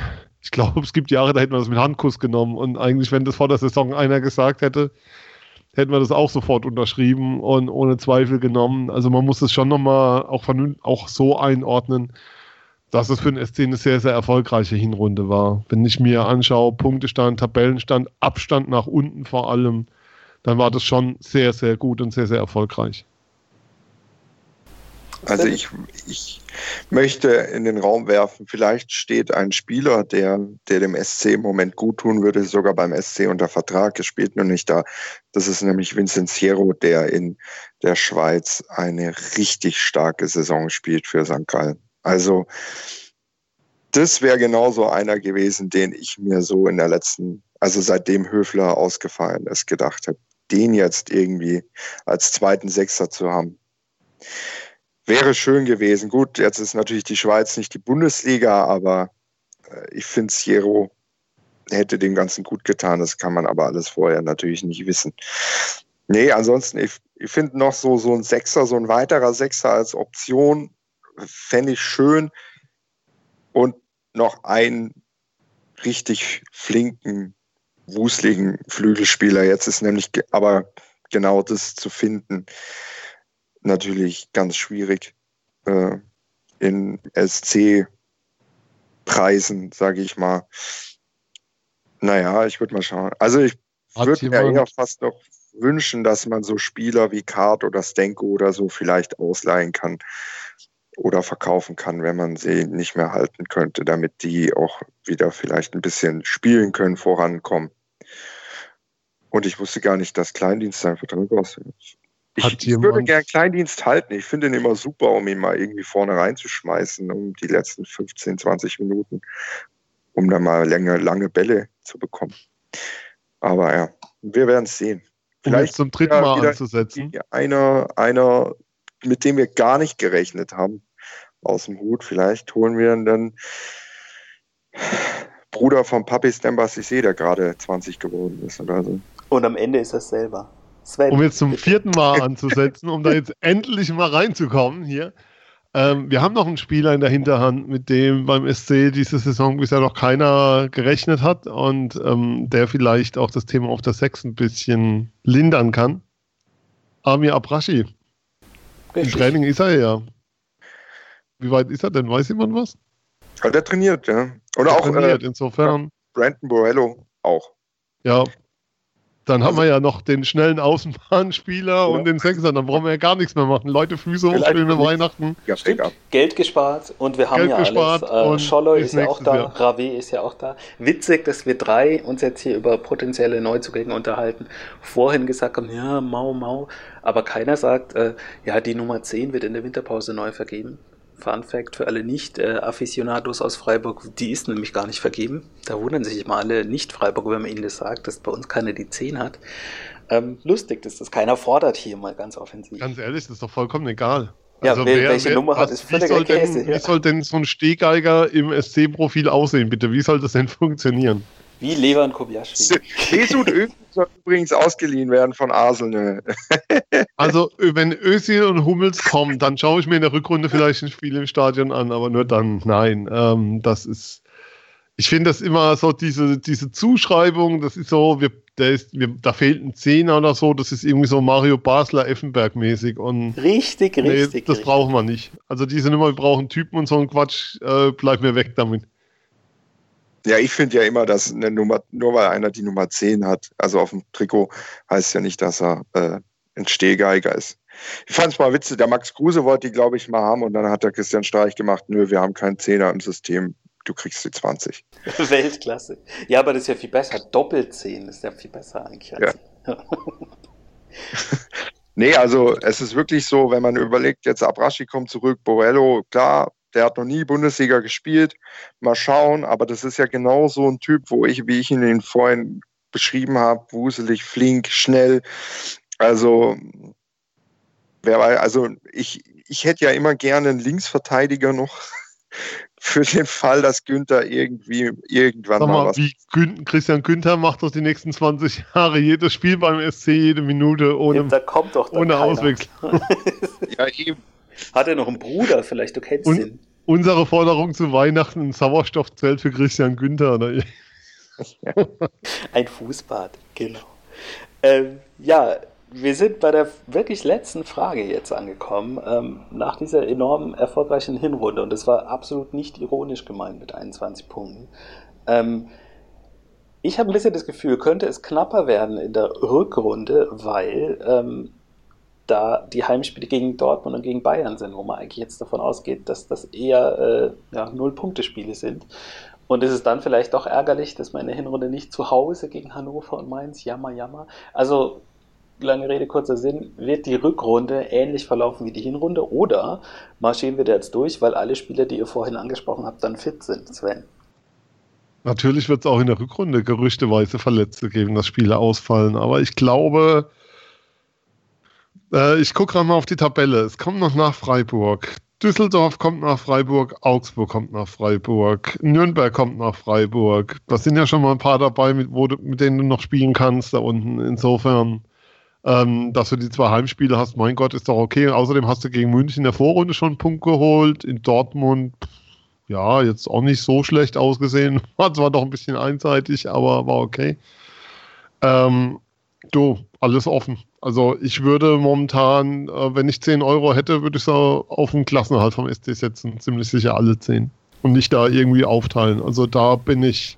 ich glaube, es gibt Jahre, da hätten wir das mit Handkuss genommen und eigentlich, wenn das vor der Saison einer gesagt hätte, hätten wir das auch sofort unterschrieben und ohne Zweifel genommen. Also man muss es schon nochmal auch, auch so einordnen, dass es für den SC eine sehr, sehr erfolgreiche Hinrunde war. Wenn ich mir anschaue, Punktestand, Tabellenstand, Abstand nach unten vor allem, dann war das schon sehr, sehr gut und sehr, sehr erfolgreich. Also ich, ich möchte in den Raum werfen, vielleicht steht ein Spieler, der, der dem SC im Moment gut tun würde, sogar beim SC unter Vertrag. Er spielt nur nicht da. Das ist nämlich Vincenziero, der in der Schweiz eine richtig starke Saison spielt für St. Gallen. Also das wäre genauso einer gewesen, den ich mir so in der letzten, also seitdem Höfler ausgefallen ist, gedacht habe, den jetzt irgendwie als zweiten Sechser zu haben wäre schön gewesen. Gut, jetzt ist natürlich die Schweiz nicht die Bundesliga, aber äh, ich finde, Siero hätte dem Ganzen gut getan. Das kann man aber alles vorher natürlich nicht wissen. Nee, ansonsten, ich, ich finde noch so, so ein Sechser, so ein weiterer Sechser als Option fände ich schön. Und noch einen richtig flinken, wuseligen Flügelspieler. Jetzt ist nämlich aber genau das zu finden natürlich ganz schwierig äh, in SC-Preisen, sage ich mal. Naja, ich würde mal schauen. Also ich würde mir eher fast noch wünschen, dass man so Spieler wie Kart oder Stenko oder so vielleicht ausleihen kann oder verkaufen kann, wenn man sie nicht mehr halten könnte, damit die auch wieder vielleicht ein bisschen spielen können, vorankommen. Und ich wusste gar nicht, dass Kleindienst sein Vertrag aussieht. Ich, ich würde gern Kleindienst halten. Ich finde ihn immer super, um ihn mal irgendwie vorne reinzuschmeißen, um die letzten 15, 20 Minuten, um dann mal lange, lange Bälle zu bekommen. Aber ja, wir werden es sehen. Vielleicht um zum dritten Mal anzusetzen. Einer, einer, mit dem wir gar nicht gerechnet haben, aus dem Hut. Vielleicht holen wir dann Bruder von Papi Stembas Sissé, der gerade 20 geworden ist oder so. Und am Ende ist es selber. Sven. Um jetzt zum vierten Mal anzusetzen, um da jetzt endlich mal reinzukommen hier. Ähm, wir haben noch einen Spieler in der Hinterhand, mit dem beim SC diese Saison bisher noch keiner gerechnet hat und ähm, der vielleicht auch das Thema auf der Sechs ein bisschen lindern kann. Amir Abrashi. Im Training ist er ja. Wie weit ist er denn? Weiß jemand was? Hat er trainiert, ja. Oder der auch trainiert, äh, insofern. Brandon Borello auch. Ja, dann haben wir ja noch den schnellen Außenbahnspieler ja. und den Sechser. Dann brauchen wir ja gar nichts mehr machen. Leute, Füße hoch, schöne Weihnachten. Ja, Geld gespart und wir haben Geld ja gespart alles. Äh, Scholloy ist ja auch da, Jahr. Rave ist ja auch da. Witzig, dass wir drei uns jetzt hier über potenzielle Neuzugänge unterhalten. Vorhin gesagt haben, ja, mau, mau. Aber keiner sagt, äh, ja, die Nummer 10 wird in der Winterpause neu vergeben. Fun Fact für alle Nicht-Afficionados aus Freiburg, die ist nämlich gar nicht vergeben. Da wundern sich immer alle Nicht-Freiburger, wenn man ihnen das sagt, dass bei uns keiner die 10 hat. Ähm, lustig, dass das keiner fordert hier mal ganz offensiv. Ganz ehrlich, das ist doch vollkommen egal. Ja, also wer, welche wer, Nummer hat, ist völliger wie Käse. Denn, ja. Wie soll denn so ein Stehgeiger im SC-Profil aussehen, bitte? Wie soll das denn <laughs> funktionieren? Wie Levan Kobiaschwili. Mesut Özil soll übrigens ausgeliehen werden von Arsenal. <laughs> also, wenn Özil und Hummels kommen, dann schaue ich mir in der Rückrunde vielleicht ein Spiel im Stadion an, aber nur dann. Nein, ähm, das ist. Ich finde das immer so, diese, diese Zuschreibung, das ist so, wir, der ist, wir, da fehlt ein Zehner oder so, das ist irgendwie so Mario Basler Effenberg-mäßig. richtig, nee, richtig. Das richtig. brauchen wir nicht. Also diese Nummer, wir brauchen Typen und so ein Quatsch, äh, bleib mir weg damit. Ja, ich finde ja immer, dass eine Nummer, nur weil einer die Nummer 10 hat, also auf dem Trikot, heißt ja nicht, dass er äh, ein Stehgeiger ist. Ich fand es mal witzig, der Max Kruse wollte die, glaube ich, mal haben und dann hat der Christian Streich gemacht, nö, wir haben keinen Zehner im System, du kriegst die 20. <laughs> Weltklasse. Ja, aber das ist ja viel besser. Doppelt 10 ist ja viel besser eigentlich. Ja. <laughs> nee, also es ist wirklich so, wenn man überlegt, jetzt Abrashi kommt zurück, Borello, klar, der hat noch nie Bundesliga gespielt. Mal schauen, aber das ist ja genau so ein Typ, wo ich, wie ich ihn vorhin beschrieben habe, wuselig, flink, schnell. Also, wer weiß, also ich, ich hätte ja immer gerne einen Linksverteidiger noch <laughs> für den Fall, dass Günther irgendwie irgendwann Sag mal, mal was. Wie Gün Christian Günther macht doch die nächsten 20 Jahre jedes Spiel beim SC jede Minute ohne, da kommt doch ohne Auswechslung. <laughs> <laughs> ja, eben. Hat er noch einen Bruder vielleicht? Du kennst Und, ihn. Unsere Forderung zu Weihnachten ein Sauerstoffzelt für Christian Günther. Oder? <laughs> ein Fußbad, genau. Ähm, ja, wir sind bei der wirklich letzten Frage jetzt angekommen, ähm, nach dieser enorm erfolgreichen Hinrunde. Und das war absolut nicht ironisch gemeint mit 21 Punkten. Ähm, ich habe ein bisschen das Gefühl, könnte es knapper werden in der Rückrunde, weil ähm, da die Heimspiele gegen Dortmund und gegen Bayern sind, wo man eigentlich jetzt davon ausgeht, dass das eher äh, ja, Null-Punkte-Spiele sind. Und es ist dann vielleicht doch ärgerlich, dass man in der Hinrunde nicht zu Hause gegen Hannover und Mainz, jammer, jammer. Also, lange Rede, kurzer Sinn, wird die Rückrunde ähnlich verlaufen wie die Hinrunde oder marschieren wir da jetzt durch, weil alle Spieler, die ihr vorhin angesprochen habt, dann fit sind, Sven? Natürlich wird es auch in der Rückrunde gerüchteweise Verletzte geben, dass Spiele ausfallen. Aber ich glaube, äh, ich gucke gerade mal auf die Tabelle. Es kommt noch nach Freiburg. Düsseldorf kommt nach Freiburg, Augsburg kommt nach Freiburg, Nürnberg kommt nach Freiburg. Da sind ja schon mal ein paar dabei, mit, wo du, mit denen du noch spielen kannst da unten. Insofern, ähm, dass du die zwei Heimspiele hast, mein Gott, ist doch okay. Außerdem hast du gegen München in der Vorrunde schon einen Punkt geholt. In Dortmund, ja, jetzt auch nicht so schlecht ausgesehen. <laughs> War zwar doch ein bisschen einseitig, aber war okay. Ähm, du, alles offen. Also ich würde momentan, äh, wenn ich 10 Euro hätte, würde ich so auf den Klassenerhalt vom SC setzen. Ziemlich sicher alle 10. Und nicht da irgendwie aufteilen. Also da bin ich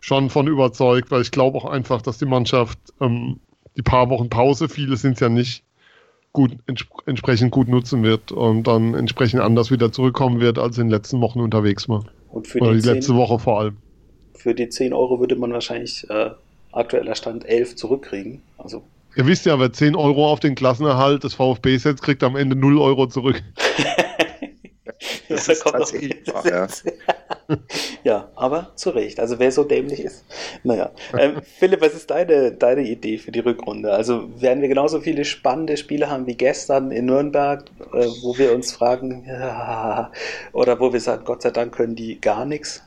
schon von überzeugt, weil ich glaube auch einfach, dass die Mannschaft ähm, die paar Wochen Pause, viele sind es ja nicht, gut, ents entsprechend gut nutzen wird und dann entsprechend anders wieder zurückkommen wird, als in den letzten Wochen unterwegs war. Oder die, die letzte Woche vor allem. Für die 10 Euro würde man wahrscheinlich äh, aktueller Stand 11 zurückkriegen. Also Ihr wisst ja, wer 10 Euro auf den Klassenerhalt des VfB setzt, kriegt am Ende 0 Euro zurück. <laughs> das ja, ist tatsächlich wahr, ja. ja, aber zu Recht. Also wer so dämlich ist. Naja. Ähm, <laughs> Philipp, was ist deine, deine Idee für die Rückrunde? Also werden wir genauso viele spannende Spiele haben wie gestern in Nürnberg, äh, wo wir uns fragen, ja, <laughs> oder wo wir sagen, Gott sei Dank können die gar nichts.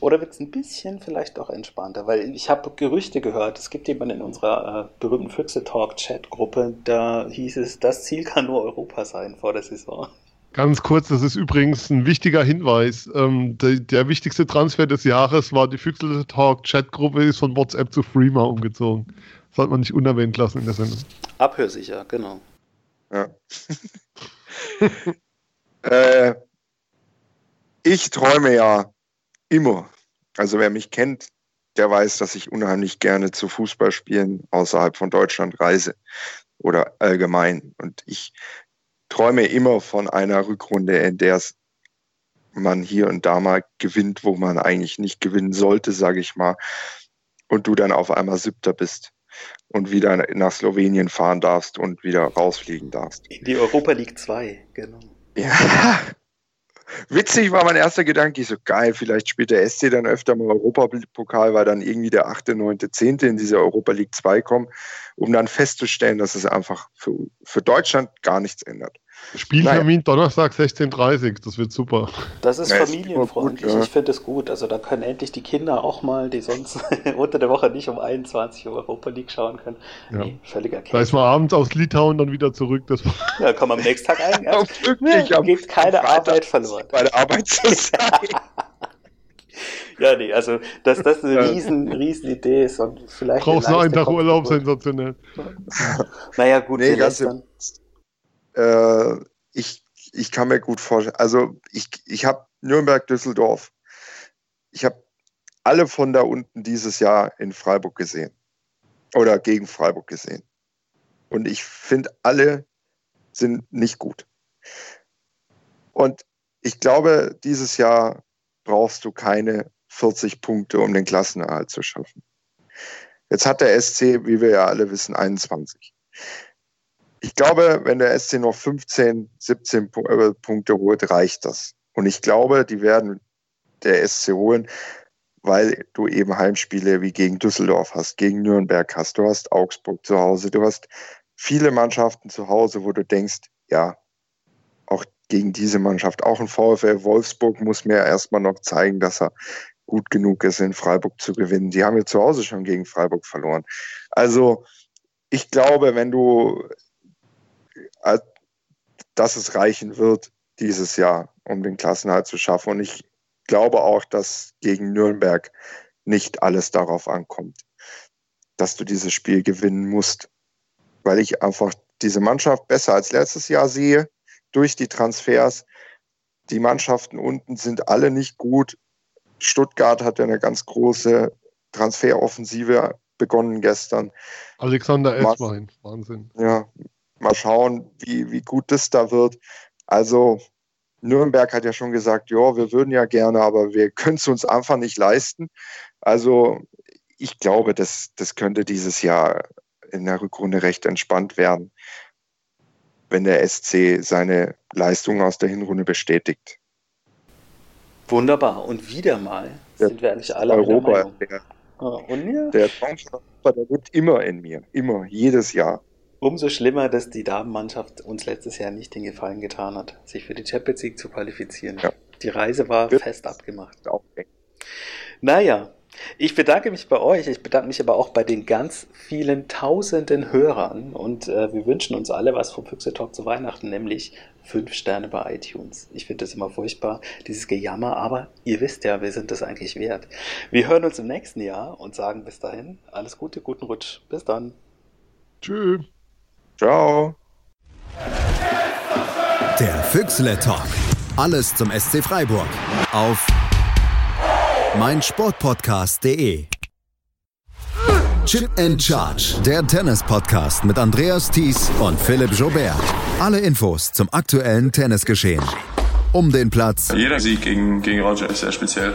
Oder wird es ein bisschen vielleicht auch entspannter? Weil ich habe Gerüchte gehört, es gibt jemanden in unserer äh, berühmten Füchse Talk Chat-Gruppe, da hieß es, das Ziel kann nur Europa sein vor der Saison. Ganz kurz, das ist übrigens ein wichtiger Hinweis. Ähm, der, der, wichtigste Transfer des Jahres war die Füchse Talk Chat-Gruppe, ist von WhatsApp zu Freema umgezogen. Das sollte man nicht unerwähnt lassen in der Sendung. Abhörsicher, genau. Ja. <laughs> äh, ich träume ja Immer. Also wer mich kennt, der weiß, dass ich unheimlich gerne zu Fußballspielen außerhalb von Deutschland reise oder allgemein. Und ich träume immer von einer Rückrunde, in der man hier und da mal gewinnt, wo man eigentlich nicht gewinnen sollte, sage ich mal. Und du dann auf einmal Siebter bist und wieder nach Slowenien fahren darfst und wieder rausfliegen darfst. In die Europa League 2, genau. Ja, witzig war mein erster Gedanke, ich so geil, vielleicht spielt der SC dann öfter mal Europapokal, weil dann irgendwie der 8., 9., 10. in diese Europa League 2 kommen, um dann festzustellen, dass es einfach für, für Deutschland gar nichts ändert. Spieltermin naja. Donnerstag 16.30 Uhr, das wird super. Das ist ja, familienfreundlich, gut, ja. ich finde es gut. Also da können endlich die Kinder auch mal, die sonst <laughs> unter der Woche nicht um 21 Uhr Europa League schauen können. Ja. Nee, völliger Käse. Da ist man abends aus Litauen dann wieder zurück. Das ja, kommen am nächsten Tag ein. <laughs> Ja, wirklich, ja, geht keine Arbeit verloren. Bei der Arbeit zu <laughs> sein. Ja, nee, also, dass das eine riesen, riesen Idee ist und vielleicht. Brauchst du einen Tag Urlaub, sensationell. naja, gut, nee, ganz dann äh, ich, ich kann mir gut vorstellen, also ich, ich habe Nürnberg, Düsseldorf, ich habe alle von da unten dieses Jahr in Freiburg gesehen oder gegen Freiburg gesehen. Und ich finde, alle sind nicht gut. Und ich glaube, dieses Jahr brauchst du keine 40 Punkte, um den Klassenerhalt zu schaffen. Jetzt hat der SC, wie wir ja alle wissen, 21. Ich glaube, wenn der SC noch 15, 17 äh, Punkte holt, reicht das. Und ich glaube, die werden der SC holen, weil du eben Heimspiele wie gegen Düsseldorf hast, gegen Nürnberg hast, du hast Augsburg zu Hause, du hast viele Mannschaften zu Hause, wo du denkst, ja, auch gegen diese Mannschaft, auch ein VfL Wolfsburg muss mir erstmal noch zeigen, dass er gut genug ist, in Freiburg zu gewinnen. Die haben ja zu Hause schon gegen Freiburg verloren. Also ich glaube, wenn du dass es reichen wird dieses Jahr, um den Klassenhalt zu schaffen. Und ich glaube auch, dass gegen Nürnberg nicht alles darauf ankommt, dass du dieses Spiel gewinnen musst, weil ich einfach diese Mannschaft besser als letztes Jahr sehe durch die Transfers. Die Mannschaften unten sind alle nicht gut. Stuttgart hat ja eine ganz große Transferoffensive begonnen gestern. Alexander Eswein, Wahnsinn. Ja, Mal schauen, wie, wie gut das da wird. Also Nürnberg hat ja schon gesagt, ja, wir würden ja gerne, aber wir können es uns einfach nicht leisten. Also ich glaube, das, das könnte dieses Jahr in der Rückrunde recht entspannt werden, wenn der SC seine Leistung aus der Hinrunde bestätigt. Wunderbar. Und wieder mal sind wir eigentlich alle Europa, der, oh, und ja. der der lebt immer in mir, immer, jedes Jahr. Umso schlimmer, dass die Damenmannschaft uns letztes Jahr nicht den Gefallen getan hat, sich für die Champions League zu qualifizieren. Ja. Die Reise war Wird fest abgemacht. Okay. Naja, ich bedanke mich bei euch, ich bedanke mich aber auch bei den ganz vielen tausenden Hörern und äh, wir wünschen uns alle was vom Füchse Talk zu Weihnachten, nämlich fünf Sterne bei iTunes. Ich finde das immer furchtbar, dieses Gejammer, aber ihr wisst ja, wir sind das eigentlich wert. Wir hören uns im nächsten Jahr und sagen bis dahin alles Gute, guten Rutsch. Bis dann. Tschüss. Ciao. Der Füchsle Talk. Alles zum SC Freiburg. Auf meinsportpodcast.de. Chip and Charge. Der Tennis-Podcast mit Andreas Thies und Philipp Jobert. Alle Infos zum aktuellen Tennisgeschehen um den Platz. Jeder Sieg gegen, gegen Roger ist sehr speziell.